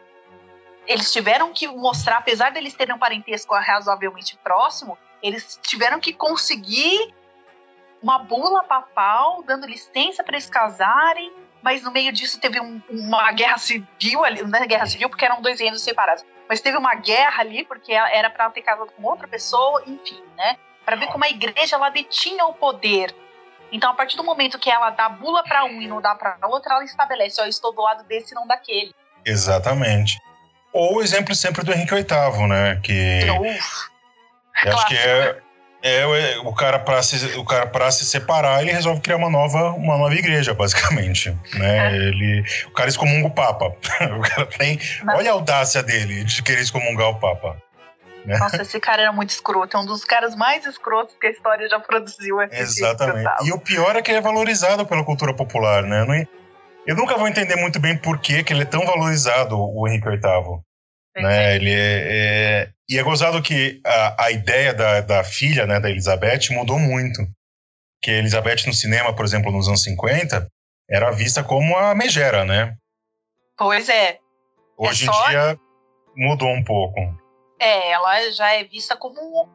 S2: eles tiveram que mostrar, apesar deles terem um parentesco razoavelmente próximo, eles tiveram que conseguir uma bula papal dando licença para eles casarem, mas no meio disso teve um, uma guerra civil ali, não é guerra civil porque eram dois reinos separados, mas teve uma guerra ali porque era para ter casado com outra pessoa, enfim, né? Para ver como a igreja ela detinha o poder. Então, a partir do momento que ela dá bula para um e não dá para outra, ela estabelece: ó, eu estou do lado desse e não daquele.
S1: Exatamente. Ou o exemplo sempre do Henrique VIII, né? Que
S2: Uf,
S1: eu acho que é,
S2: clássico,
S1: é o cara para se o cara para se separar, ele resolve criar uma nova uma nova igreja, basicamente, né?
S2: É.
S1: Ele o cara excomunga o papa. o cara tem,
S2: Mas-
S1: olha a audácia dele de querer excomungar o papa.
S2: Nossa, esse cara era muito escroto. É um dos caras mais escrotos que a história já produziu. esse
S1: Exatamente.
S2: Henrique
S1: E o pior é que ele é valorizado pela cultura popular, né? Não- eu nunca vou entender muito bem por que, ele é tão valorizado, o Henrique VIII. Né? Ele é, é- E é gozado que a, a ideia da, da filha, né, da Elizabeth, mudou muito. Que a Elizabeth no cinema, por exemplo, nos anos 50, era vista como a megera, né?
S2: Pois é.
S1: Hoje
S2: É só-
S1: em dia mudou um pouco.
S2: É, ela já é vista como.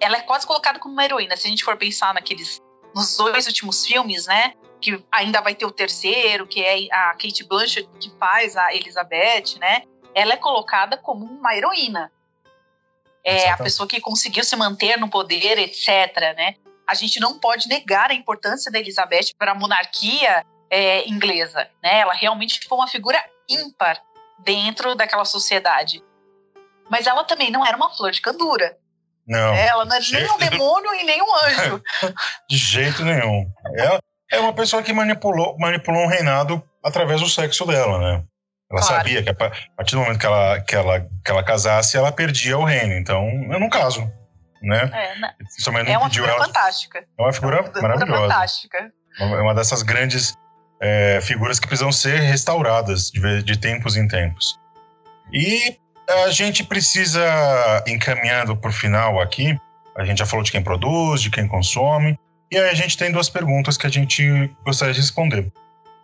S2: Ela é quase colocada como uma heroína. Se a gente for pensar naqueles. Nos dois últimos filmes, né? Que ainda vai ter o terceiro, que é a Kate Blanchett que faz a Elizabeth, né? Ela é colocada como uma heroína. É a pessoa que conseguiu se manter no poder, etc. Né? A gente não pode negar a importância da Elizabeth para a monarquia é, inglesa. Né? Ela realmente foi uma figura ímpar dentro daquela sociedade. Mas ela também não era uma flor de candura.
S1: Não?
S2: Ela não era nem um demônio e nem um anjo.
S1: de jeito nenhum. É, é uma pessoa que manipulou, manipulou um reinado através do sexo dela, né? Ela
S2: Claro.
S1: sabia que a pa- a partir do momento que ela, que, ela, que ela casasse, ela perdia o reino. Então, eu não caso, né?
S2: É, né?
S1: Também não
S2: é uma figura
S1: ela.
S2: fantástica.
S1: É uma figura maravilhosa.
S2: fantástica.
S1: É uma dessas grandes é, figuras que precisam ser restauradas de, de tempos em tempos. E a gente precisa, encaminhando para o final aqui, a gente já falou de quem produz, de quem consome, e aí a gente tem duas perguntas que a gente gostaria de responder.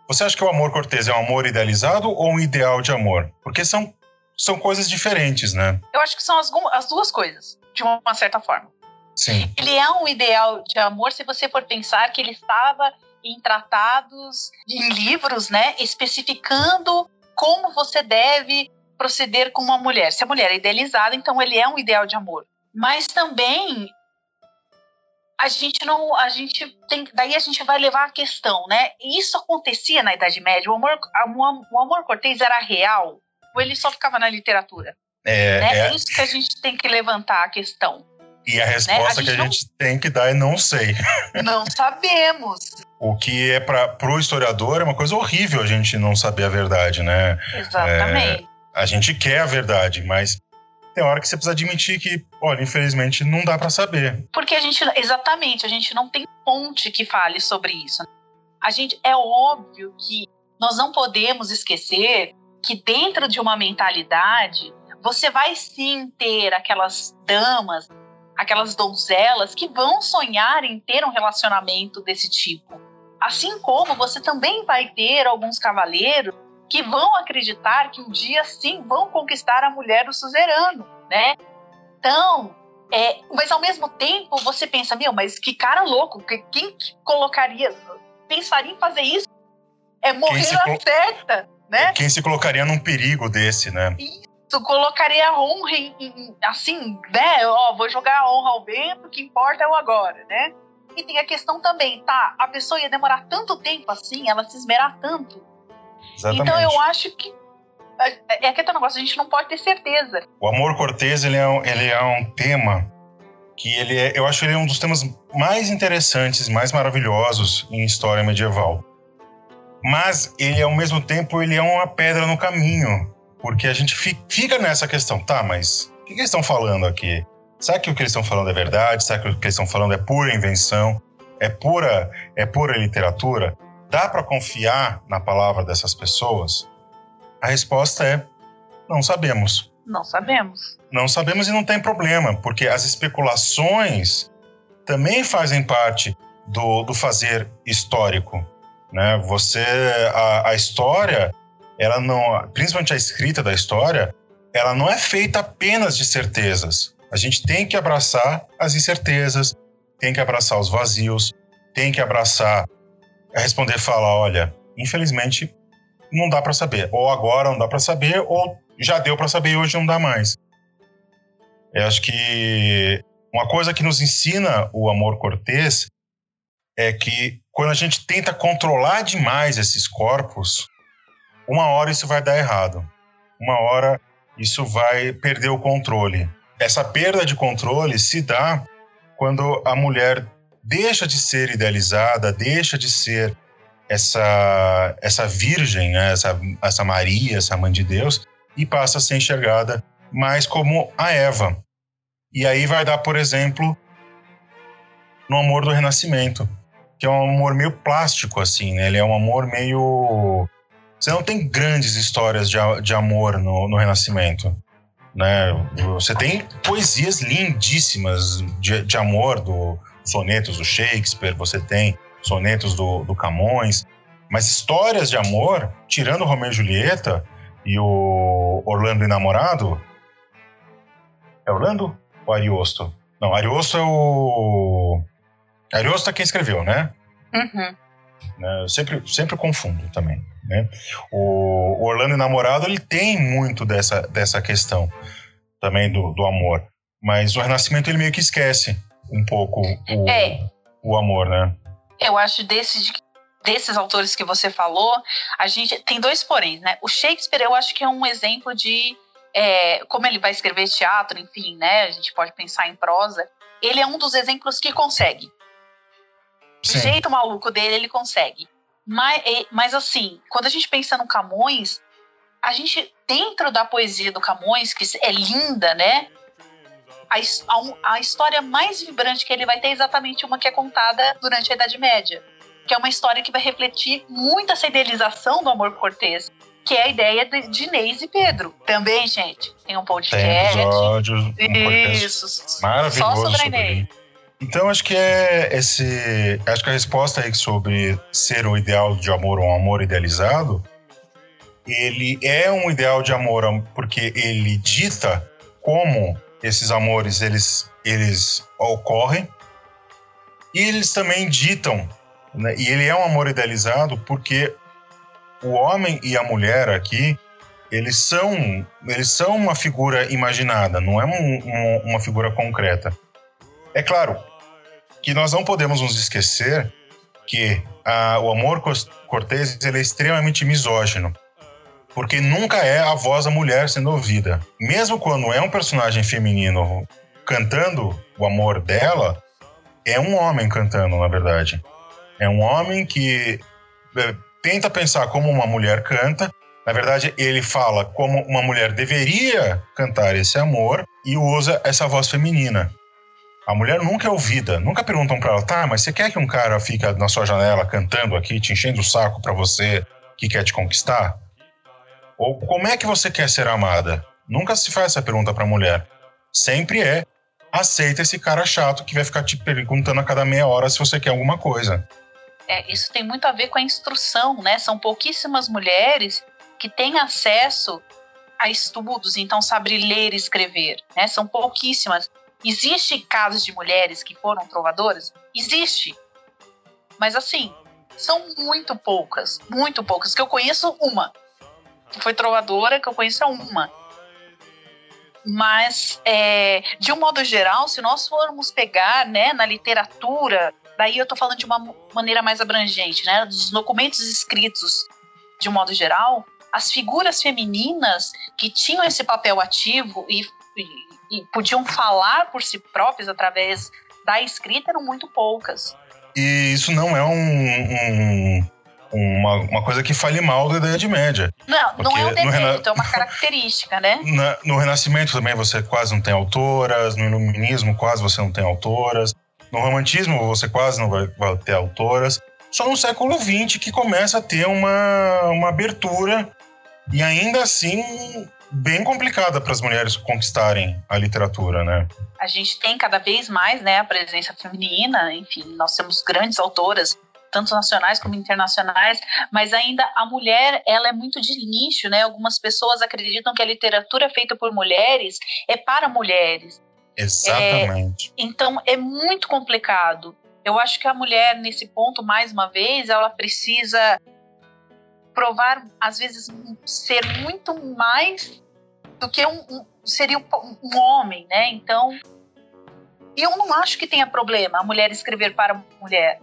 S1: Você acha que o amor cortês é um amor idealizado ou um ideal de amor? Porque são, são coisas diferentes, né?
S2: Eu acho que são as, as duas coisas, de uma certa forma.
S1: Sim.
S2: Ele é um ideal de amor se você for pensar que ele estava em tratados, em livros, né, especificando como você deve proceder com uma mulher. Se a mulher é idealizada, então ele é um ideal de amor. Mas também a gente não, a gente tem, daí a gente vai levar a questão, né? Isso acontecia na Idade Média. O amor, o amor cortês era real ou ele só ficava na literatura?
S1: É,
S2: né?
S1: é-
S2: É isso que a gente tem que levantar a questão.
S1: e a resposta
S2: gente
S1: que a
S2: não-
S1: gente tem que dar é não sei.
S2: Não sabemos.
S1: O que é para o historiador é uma coisa horrível a gente não saber a verdade, né?
S2: Exatamente.
S1: A gente quer a verdade, mas tem hora que você precisa admitir que, olha, infelizmente não dá para saber.
S2: Porque a gente, exatamente, a gente não tem fonte que fale sobre isso. A gente, é óbvio que nós não podemos esquecer que dentro de uma mentalidade, você vai sim ter aquelas damas, aquelas donzelas que vão sonhar em ter um relacionamento desse tipo. Assim como você também vai ter alguns cavaleiros que vão acreditar que um dia sim vão conquistar a mulher do suzerano, né? Então, é, mas ao mesmo tempo você pensa, meu, mas que cara louco, que- quem que colocaria, pensaria em fazer isso? É morrer na
S1: colo-
S2: certa, né?
S1: Quem se colocaria num perigo desse, né?
S2: Tu colocaria a honra em, em- assim, né? Ó, vou jogar a honra ao vento, o que importa é o agora, né? E tem a questão também, tá? A pessoa ia demorar tanto tempo assim, ela se esmerar tanto.
S1: Exatamente.
S2: Então eu acho que é, é aquele negócio, a gente não pode ter certeza.
S1: O amor cortês, ele é, um, ele é um tema que ele é, eu acho ele um dos temas mais interessantes, mais maravilhosos em história medieval. Mas ele, ao mesmo tempo, ele é uma pedra no caminho, porque a gente fi- fica nessa questão, tá, mas o que, que eles estão falando aqui? Será que o que eles estão falando é verdade? Será que o que eles estão falando é pura invenção? É pura, é pura literatura? Dá para confiar na palavra dessas pessoas? A resposta é: não sabemos.
S2: Não sabemos.
S1: Não sabemos e não tem problema, porque as especulações também fazem parte do, do fazer histórico. Né? Você, a, a história, ela não, principalmente a escrita da história, ela não é feita apenas de certezas. A gente tem que abraçar as incertezas, tem que abraçar os vazios, tem que abraçar, responder e falar, olha, infelizmente não dá para saber. Ou agora não dá para saber, ou já deu para saber e hoje não dá mais. Eu acho que uma coisa que nos ensina o amor cortês é que quando a gente tenta controlar demais esses corpos, uma hora isso vai dar errado. Uma hora isso vai perder o controle. Essa perda de controle se dá quando a mulher deixa de ser idealizada, deixa de ser essa essa virgem, né? essa essa Maria, essa mãe de Deus e passa a ser enxergada mais como a Eva. E aí vai dar, por exemplo, no amor do renascimento, que é um amor meio plástico assim, né? Ele é um amor meio você não tem grandes histórias de, de amor no, no renascimento né? Você tem poesias lindíssimas de, de amor do sonetos do Shakespeare, você tem sonetos do, do Camões, mas histórias de amor, tirando Romeu e Julieta e o Orlando e Namorado, é Orlando ou Ariosto? Não, Ariosto é o Ariosto é quem escreveu, né?
S2: Uhum.
S1: Né? Eu sempre, sempre confundo também. Né? O, Orlando Namorado ele tem muito dessa, dessa questão também do, do amor, mas o Renascimento ele meio que esquece um pouco o, é. o amor, né?
S2: Eu acho desses, desses autores que você falou, a gente tem dois porém, né? O Shakespeare eu acho que é um exemplo de é, como ele vai escrever teatro, enfim, né? A gente pode pensar em prosa. Ele é um dos exemplos que consegue. Do jeito maluco dele, ele consegue. Mas, mas assim, quando a gente pensa no Camões, a gente, dentro da poesia do Camões, que é linda, né? A, a, a, história mais vibrante que ele vai ter é exatamente uma que é contada durante a Idade Média. Que é uma história que vai refletir muito essa idealização do amor cortês. Que é a ideia de, de Inês e Pedro. Também, gente, tem um podcast.
S1: Tem episódios, um Isso. Maravilhoso. Só sobre a Inês. Então acho que é esse, acho que a resposta aí sobre ser o ideal de amor ou um amor idealizado, ele é um ideal de amor porque ele dita como esses amores eles eles ocorrem e eles também ditam, né? e ele é um amor idealizado porque o homem e a mulher aqui eles são eles são uma figura imaginada, não é um, um, uma figura concreta. É claro, que nós não podemos nos esquecer que o amor cortês ele é extremamente misógino, porque nunca é a voz da mulher sendo ouvida. Mesmo quando é um personagem feminino cantando o amor dela, é um homem cantando, na verdade. É um homem que é, tenta pensar como uma mulher canta. Na verdade, ele fala como uma mulher deveria cantar esse amor e usa essa voz feminina. A mulher nunca é ouvida, nunca perguntam para ela, tá, mas você quer que um cara fica na sua janela cantando aqui, te enchendo o saco para você que quer te conquistar? Ou como é que você quer ser amada? Nunca se faz essa pergunta para mulher. Sempre é aceita esse cara chato que vai ficar te perguntando a cada meia hora se você quer alguma coisa.
S2: É, isso tem muito a ver com a instrução, né? São pouquíssimas mulheres que têm acesso a estudos, então sabe ler e escrever, né? São pouquíssimas. Existe casos de mulheres que foram trovadoras? Existe. Mas assim, são muito poucas, muito poucas. Que eu conheço uma. Foi trovadora, que eu conheço uma. Mas, é, de um modo geral, se nós formos pegar né, na literatura, daí eu estou falando de uma maneira mais abrangente, né, dos documentos escritos de um modo geral, as figuras femininas que tinham esse papel ativo e, e e podiam falar por si próprias através da escrita eram muito poucas.
S1: E isso não é um, um uma, uma coisa que fale mal da Idade Média.
S2: Não, não é um demérito, rena... é uma característica, né?
S1: Na, no Renascimento também você quase não tem autoras, no Iluminismo quase você não tem autoras, no Romantismo você quase não vai, vai ter autoras. Só no século XX que começa a ter uma, uma abertura e ainda assim bem complicada para as mulheres conquistarem a literatura, né?
S2: A gente tem cada vez mais, né, a presença feminina, enfim, nós temos grandes autoras tanto nacionais como internacionais, mas ainda a mulher, ela é muito de nicho, né? Algumas pessoas acreditam que a literatura feita por mulheres é para mulheres.
S1: Exatamente.
S2: É, então é muito complicado. Eu acho que a mulher nesse ponto, mais uma vez, ela precisa provar, às vezes, ser muito mais do que um, um seria um, um homem, né? Então, eu não acho que tenha problema a mulher escrever para mulher.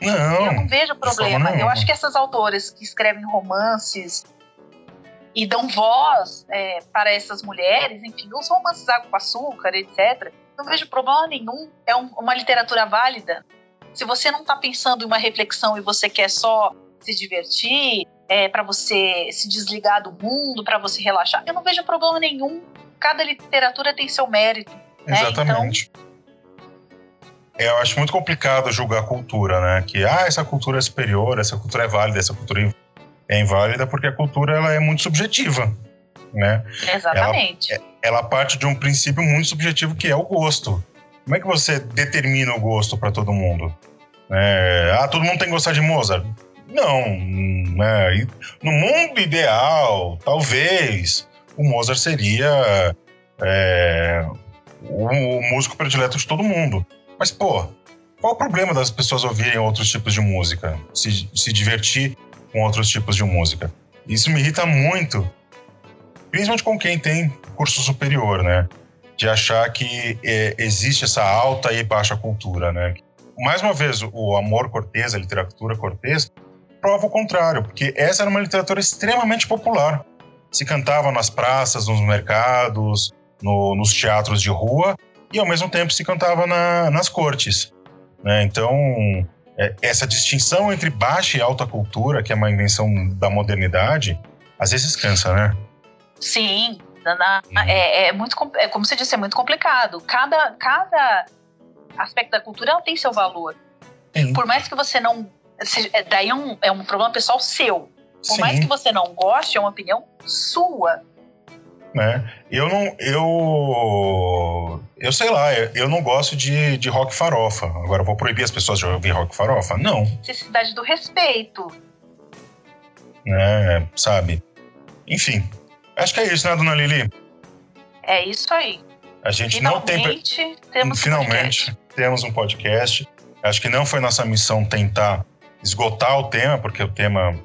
S1: Não.
S2: Eu não vejo problema. Eu acho que essas autoras que escrevem romances e dão voz é, para essas mulheres, enfim, os romances água com açúcar, etc. Não vejo problema nenhum. É um, uma literatura válida. Se você não está pensando em uma reflexão e você quer só se divertir, é, para você se desligar do mundo, para você relaxar, eu não vejo problema nenhum. Cada literatura tem seu mérito. Né?
S1: Exatamente. Então, eu acho muito complicado julgar a cultura, né? Que ah, essa cultura é superior, essa cultura é válida, essa cultura é inválida, porque a cultura ela é muito subjetiva, né?
S2: Exatamente.
S1: Ela, ela parte de um princípio muito subjetivo que é o gosto. Como é que você determina o gosto para todo mundo? É, ah, todo mundo tem que gostar de Mozart? Não, né? No mundo ideal, talvez o Mozart seria é, o, o músico predileto de todo mundo. Mas, pô, qual o problema das pessoas ouvirem outros tipos de música? Se, se divertir com outros tipos de música? Isso me irrita muito, principalmente com quem tem curso superior, né? De achar que é, existe essa alta e baixa cultura, né? Mais uma vez, o amor cortês, a literatura cortês, prova o contrário, porque essa era uma literatura extremamente popular. Se cantava nas praças, nos mercados, no, nos teatros de rua, e ao mesmo tempo se cantava na, nas cortes. Né? Então, é, essa distinção entre baixa e alta cultura, que é uma invenção da modernidade, às vezes cansa, né?
S2: Sim, na, uhum. é, é, muito, é, como você disse, é muito complicado. Cada, cada aspecto da cultura tem seu valor. Sim. Por mais que você não. É, daí é um, é um problema pessoal seu. Por Sim. mais que você não goste, é uma opinião sua
S1: né? Eu não, eu, eu sei lá, eu não gosto de, de rock farofa. Agora vou proibir as pessoas de ouvir rock farofa? Não.
S2: Necessidade do respeito.
S1: Né, sabe? Enfim, acho que é isso, né, dona Lili?
S2: É isso aí.
S1: A gente finalmente, não tem.
S2: Temos
S1: finalmente
S2: um
S1: temos um podcast. Acho que não foi nossa missão tentar esgotar o tema, porque o tema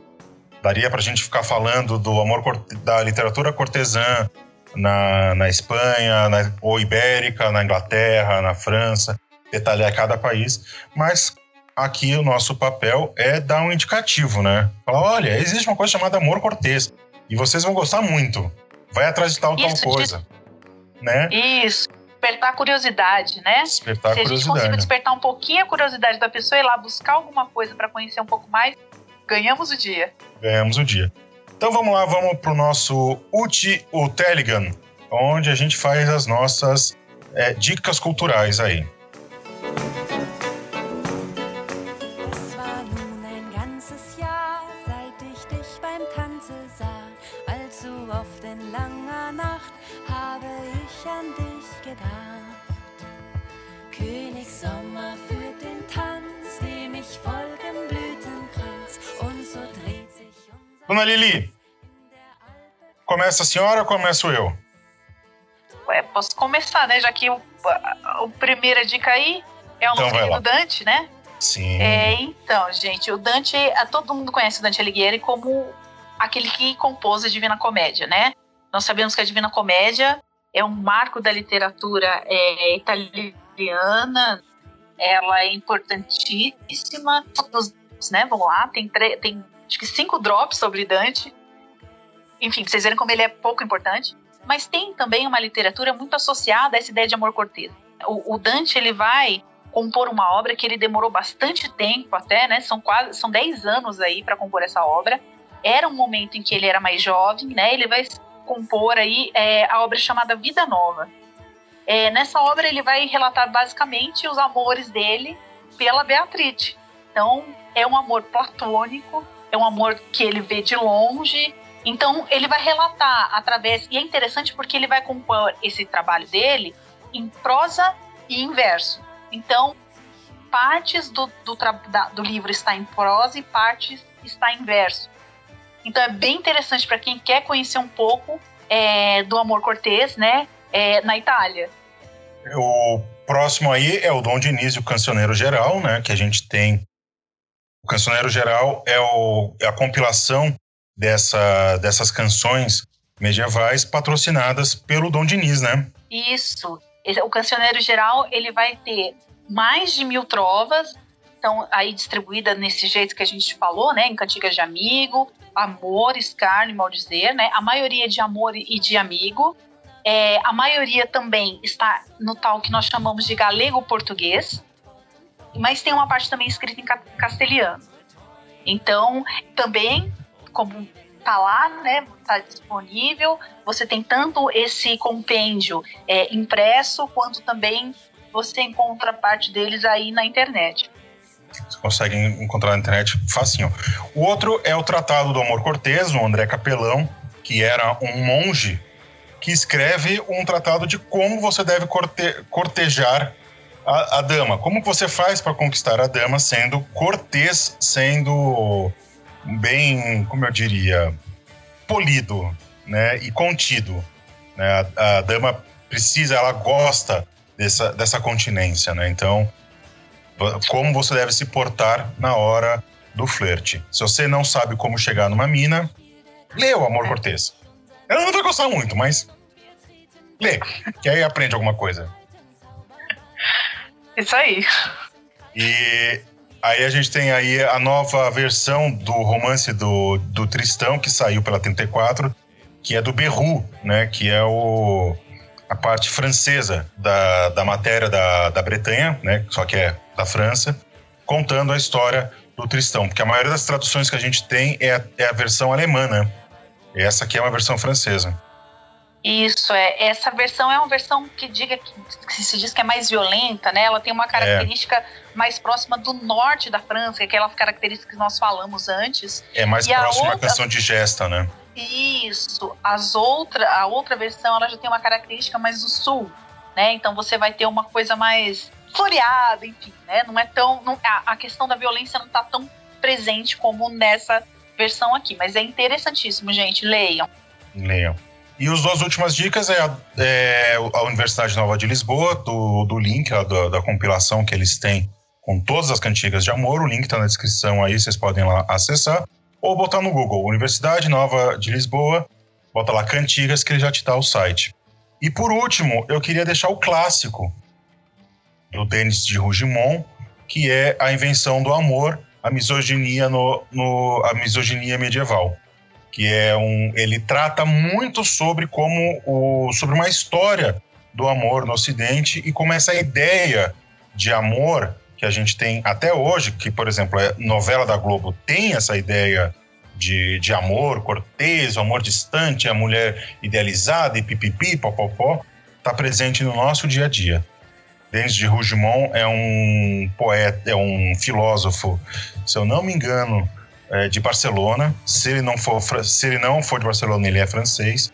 S1: daria para a gente ficar falando do amor da literatura cortesã na, na Espanha, na, ou ibérica, na Inglaterra, na França, detalhar cada país, mas aqui o nosso papel é dar um indicativo, né? Falar, olha, existe uma coisa chamada amor cortês e vocês vão gostar muito. Vai atrás de tal Isso, tal coisa, de... né?
S2: Isso despertar a curiosidade, né?
S1: Despertar
S2: Se a,
S1: a
S2: gente conseguir despertar um pouquinho a curiosidade da pessoa e ir lá buscar alguma coisa para conhecer um pouco mais, ganhamos o dia.
S1: Ganhamos o dia. Então vamos lá, vamos pro nosso Uti o Telegram, onde a gente faz as nossas é, dicas culturais aí. Dona Lili, começa a senhora ou começo eu?
S2: Ué, posso começar, né? Já que o, a, a primeira dica aí é o então nome do Dante, né?
S1: Sim.
S2: É, então, gente, o Dante, a, todo mundo conhece o Dante Alighieri como aquele que compôs a Divina Comédia, né? Nós sabemos que a Divina Comédia é um marco da literatura é, italiana, ela é importantíssima, né? Vamos lá, tem, tem acho que cinco drops sobre Dante. Enfim, vocês verem como ele é pouco importante. Mas tem também uma literatura muito associada a essa ideia de amor cortês. O, o Dante, ele vai compor uma obra que ele demorou bastante tempo até, né? São quase, são 10 anos aí para compor essa obra. Era um momento em que ele era mais jovem, né? Ele vai compor aí é, a obra chamada Vida Nova. É, nessa obra ele vai relatar basicamente os amores dele pela Beatriz. Então é um amor platônico é um amor que ele vê de longe. Então ele vai relatar através e é interessante porque ele vai compor esse trabalho dele em prosa e em verso. Então partes do, do, da, do livro está em prosa e partes está em verso. Então é bem interessante para quem quer conhecer um pouco é, do amor cortês, né, é, na Itália.
S1: O próximo aí é o Dom Diniz, o Cancioneiro Geral, né, que a gente tem. O Cancioneiro Geral é, o, é a compilação dessa, dessas canções medievais patrocinadas pelo Dom Diniz, né?
S2: Isso. O Cancioneiro Geral ele vai ter mais de mil trovas, então aí distribuída nesse jeito que a gente falou, né, em cantigas de amigo, amor, escárnio, maldizer, né? A maioria de amor e de amigo. É, a maioria também está no tal que nós chamamos de galego-português, mas tem uma parte também escrita em castelhano. Então, também, como tá lá, né, tá disponível, você tem tanto esse compêndio é, impresso, quanto também você encontra parte deles aí na internet.
S1: Você consegue encontrar na internet facinho. O outro é o Tratado do Amor Cortês, o André Capelão, que era um monge que escreve um tratado de como você deve corte cortejar a, a, dama. Como você faz para conquistar a dama sendo cortês, sendo bem, como eu diria, polido né, e contido. Né? A, a dama precisa, ela gosta dessa, dessa continência. Né? Então, como você deve se portar na hora do flerte. Se você não sabe como chegar numa mina, lê o Amor Cortês. Ela não vai gostar muito, mas lê, que aí aprende alguma coisa.
S2: Isso aí.
S1: E aí a gente tem aí a nova versão do romance do, do Tristão, que saiu pela 34, que é do Berru, né? Que é o, a parte francesa da, da matéria da, da Bretanha, né? Só que é da França, contando a história do Tristão, porque a maioria das traduções que a gente tem é a, é a versão alemã, né? Essa aqui é uma versão francesa.
S2: Isso, é. Essa versão é uma versão que diga que, que, se diz que é mais violenta, né? Ela tem uma característica é. mais próxima do norte da França, que é aquela característica que nós falamos antes.
S1: É mais e próxima à outra... canção de gesta, né?
S2: Isso. As outra, a outra versão ela já tem uma característica mais do sul, né? Então você vai ter uma coisa mais floreada, enfim, né? Não é tão. Não, a, a questão da violência não está tão presente como nessa versão aqui. Mas é interessantíssimo, gente. Leiam.
S1: Leiam. E as duas últimas dicas é a, é a Universidade Nova de Lisboa, do, do link, da, da, compilação que eles têm com todas as cantigas de amor. O link está na descrição aí, vocês podem lá acessar. Ou botar no Google, Universidade Nova de Lisboa, bota lá cantigas que ele já te dá o site. E por último, eu queria deixar o clássico do Denis de Rougemont, que é a invenção do amor, a misoginia no, no a misoginia medieval, que é um ele trata muito sobre como o sobre uma história do amor no Ocidente e como essa ideia de amor que a gente tem até hoje, que por exemplo a novela da Globo tem essa ideia de, de amor cortês, amor distante, a mulher idealizada e pipipi, popopó, está presente no nosso dia a dia. Denis de Rougemont é um poeta, é um filósofo, se eu não me engano, é de Barcelona. Se ele não for, se ele não for de Barcelona, ele é francês.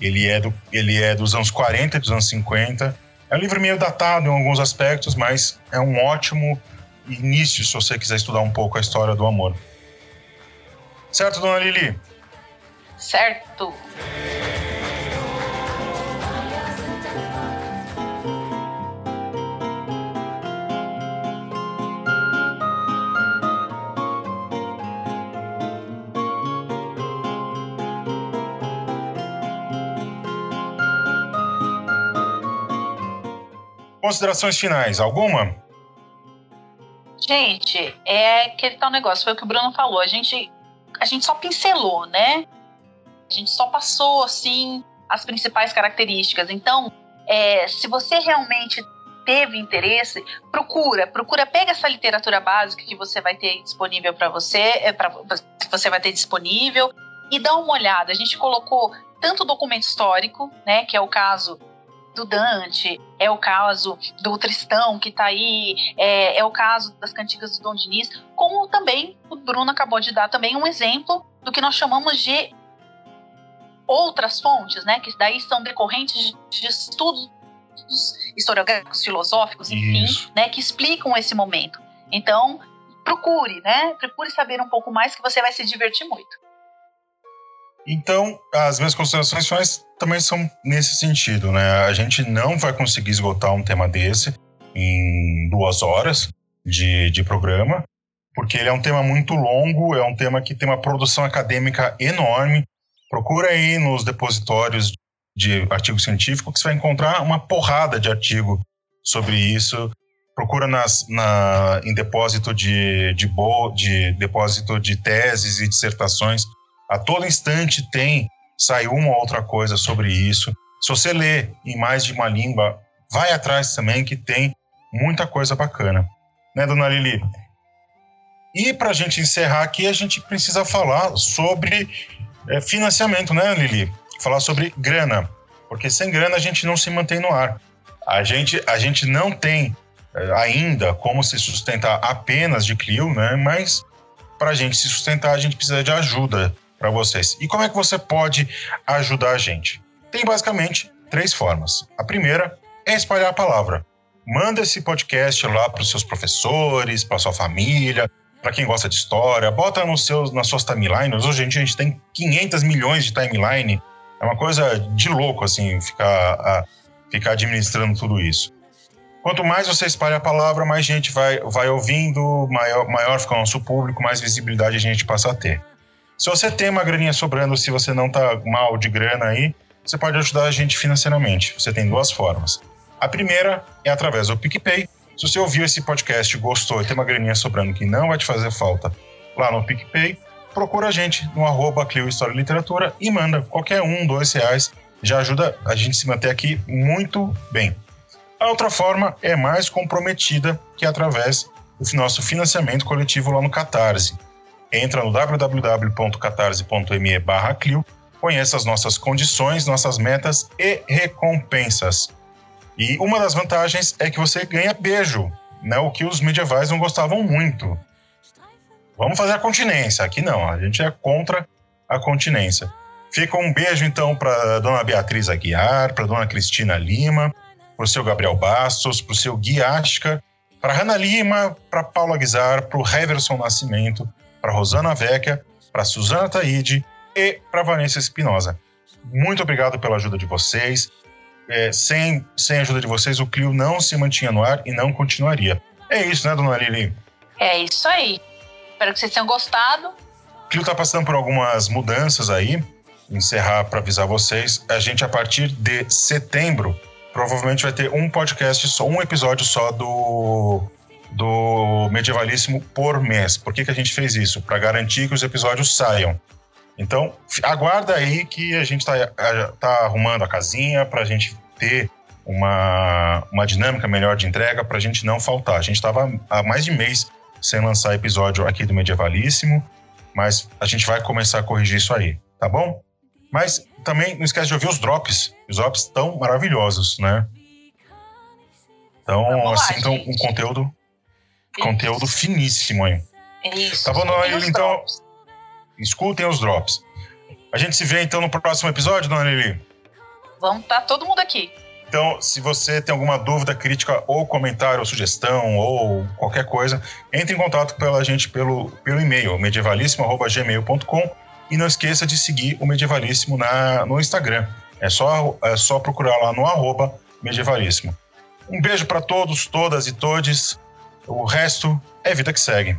S1: Ele é, do, ele é dos anos 40 e dos anos 50. É um livro meio datado em alguns aspectos, mas é um ótimo início se você quiser estudar um pouco a história do amor. Certo, dona Lili?
S2: Certo.
S1: Considerações finais, alguma?
S2: Gente, é aquele tal negócio, foi o que o Bruno falou. A gente, a gente só pincelou, né? A gente só passou, assim, as principais características. Então, é, se você realmente teve interesse, procura, procura, pega essa literatura básica que você vai ter disponível para você, é, pra, que você vai ter disponível, e dá uma olhada. A gente colocou tanto documento histórico, né, que é o caso do Dante, é o caso do Tristão que está aí, é, é, o caso das cantigas do Dom Diniz, como também o Bruno acabou de dar também um exemplo do que nós chamamos de outras fontes, né, que daí são decorrentes de estudos historiográficos, filosóficos, enfim, né, que explicam esse momento. Então, procure, né? Procure saber um pouco mais que você vai se divertir muito.
S1: Então, as minhas considerações finais também são nesse sentido, né? A gente não vai conseguir esgotar um tema desse em duas horas de, de programa, porque ele é um tema muito longo, é um tema que tem uma produção acadêmica enorme. Procura aí nos depositórios de artigo científico que você vai encontrar uma porrada de artigo sobre isso. Procura nas, na, em depósito de, de, bo, de depósito de teses e dissertações. A todo instante tem, sai uma ou outra coisa sobre isso. Se você lê em mais de uma língua, vai atrás também que tem muita coisa bacana. Né, dona Lili? E para a gente encerrar aqui, a gente precisa falar sobre é, financiamento, né, Lili? Falar sobre grana, porque sem grana a gente não se mantém no ar. A gente, a gente não tem é, ainda como se sustentar apenas de Clio, né? Mas para a gente se sustentar, a gente precisa de ajuda para vocês. E como é que você pode ajudar a gente? Tem basicamente três formas. A primeira é espalhar a palavra. Manda esse podcast lá para os seus professores, para sua família, para quem gosta de história, bota nos seus, nas suas timelines. Hoje a gente, a gente tem 500 milhões de timeline. É uma coisa de louco, assim, ficar, a, ficar administrando tudo isso. Quanto mais você espalha a palavra, mais gente vai, vai ouvindo, maior, maior fica o nosso público, mais visibilidade a gente passa a ter. Se você tem uma graninha sobrando, se você não tá mal de grana aí, você pode ajudar a gente financeiramente. Você tem duas formas. A primeira é através do PicPay, se você ouviu esse podcast, gostou e tem uma graninha sobrando que não vai te fazer falta lá no PicPay, procura a gente no arroba Clio História e Literatura e manda qualquer um, dois reais. Já ajuda a gente se manter aqui muito bem. A outra forma é mais comprometida, que é através do nosso financiamento coletivo lá no Catarse. Entra no www.catarse.me barra Clio, conheça as nossas condições, nossas metas e recompensas. E uma das vantagens é que você ganha beijo, né? O que os medievais não gostavam muito. Vamos fazer a continência. Aqui não, a gente é contra a continência. Fica um beijo então para dona Beatriz Aguiar, para dona Cristina Lima, para o seu Gabriel Bastos, para o seu Gui Ashka, para Hanna Lima, para Paula Guizar, para o Heverson Nascimento, para Rosana Vecchia, para Suzana Taide e para Vanessa Espinosa. Muito obrigado pela ajuda de vocês é, sem, sem a ajuda de vocês, o Clio não se mantinha no ar e não continuaria. É isso, né, dona Lili?
S2: É isso aí. Espero que vocês tenham gostado.
S1: O Clio está passando por algumas mudanças aí. Encerrar para avisar vocês. A gente, a partir de setembro, provavelmente vai ter um podcast só, um episódio só do do Medievalíssimo por mês. Por que, que a gente fez isso? Para garantir que os episódios saiam. Então, aguarda aí que a gente está tá arrumando a casinha para a gente ter uma, uma dinâmica melhor de entrega, para a gente não faltar. A gente estava há mais de mês sem lançar episódio aqui do Medievalíssimo, mas a gente vai começar a corrigir isso aí, tá bom? Mas também não esquece de ouvir os drops. Os drops estão maravilhosos, né? Então, lá, assim, um conteúdo, conteúdo finíssimo aí.
S2: É isso.
S1: Tá bom, Noel? Então, drops escutem os drops. A gente se vê então no próximo episódio, dona Lili?
S2: Vamos estar tá todo mundo aqui.
S1: Então, se você tem alguma dúvida, crítica ou comentário ou sugestão ou qualquer coisa, entre em contato pela gente pelo, pelo e-mail medievalíssimo.gmail.com e não esqueça de seguir o Medievalíssimo na, no Instagram. É só, é só procurar lá no arroba medievalíssimo. Um beijo para todos, todas e todes. O resto é vida que segue.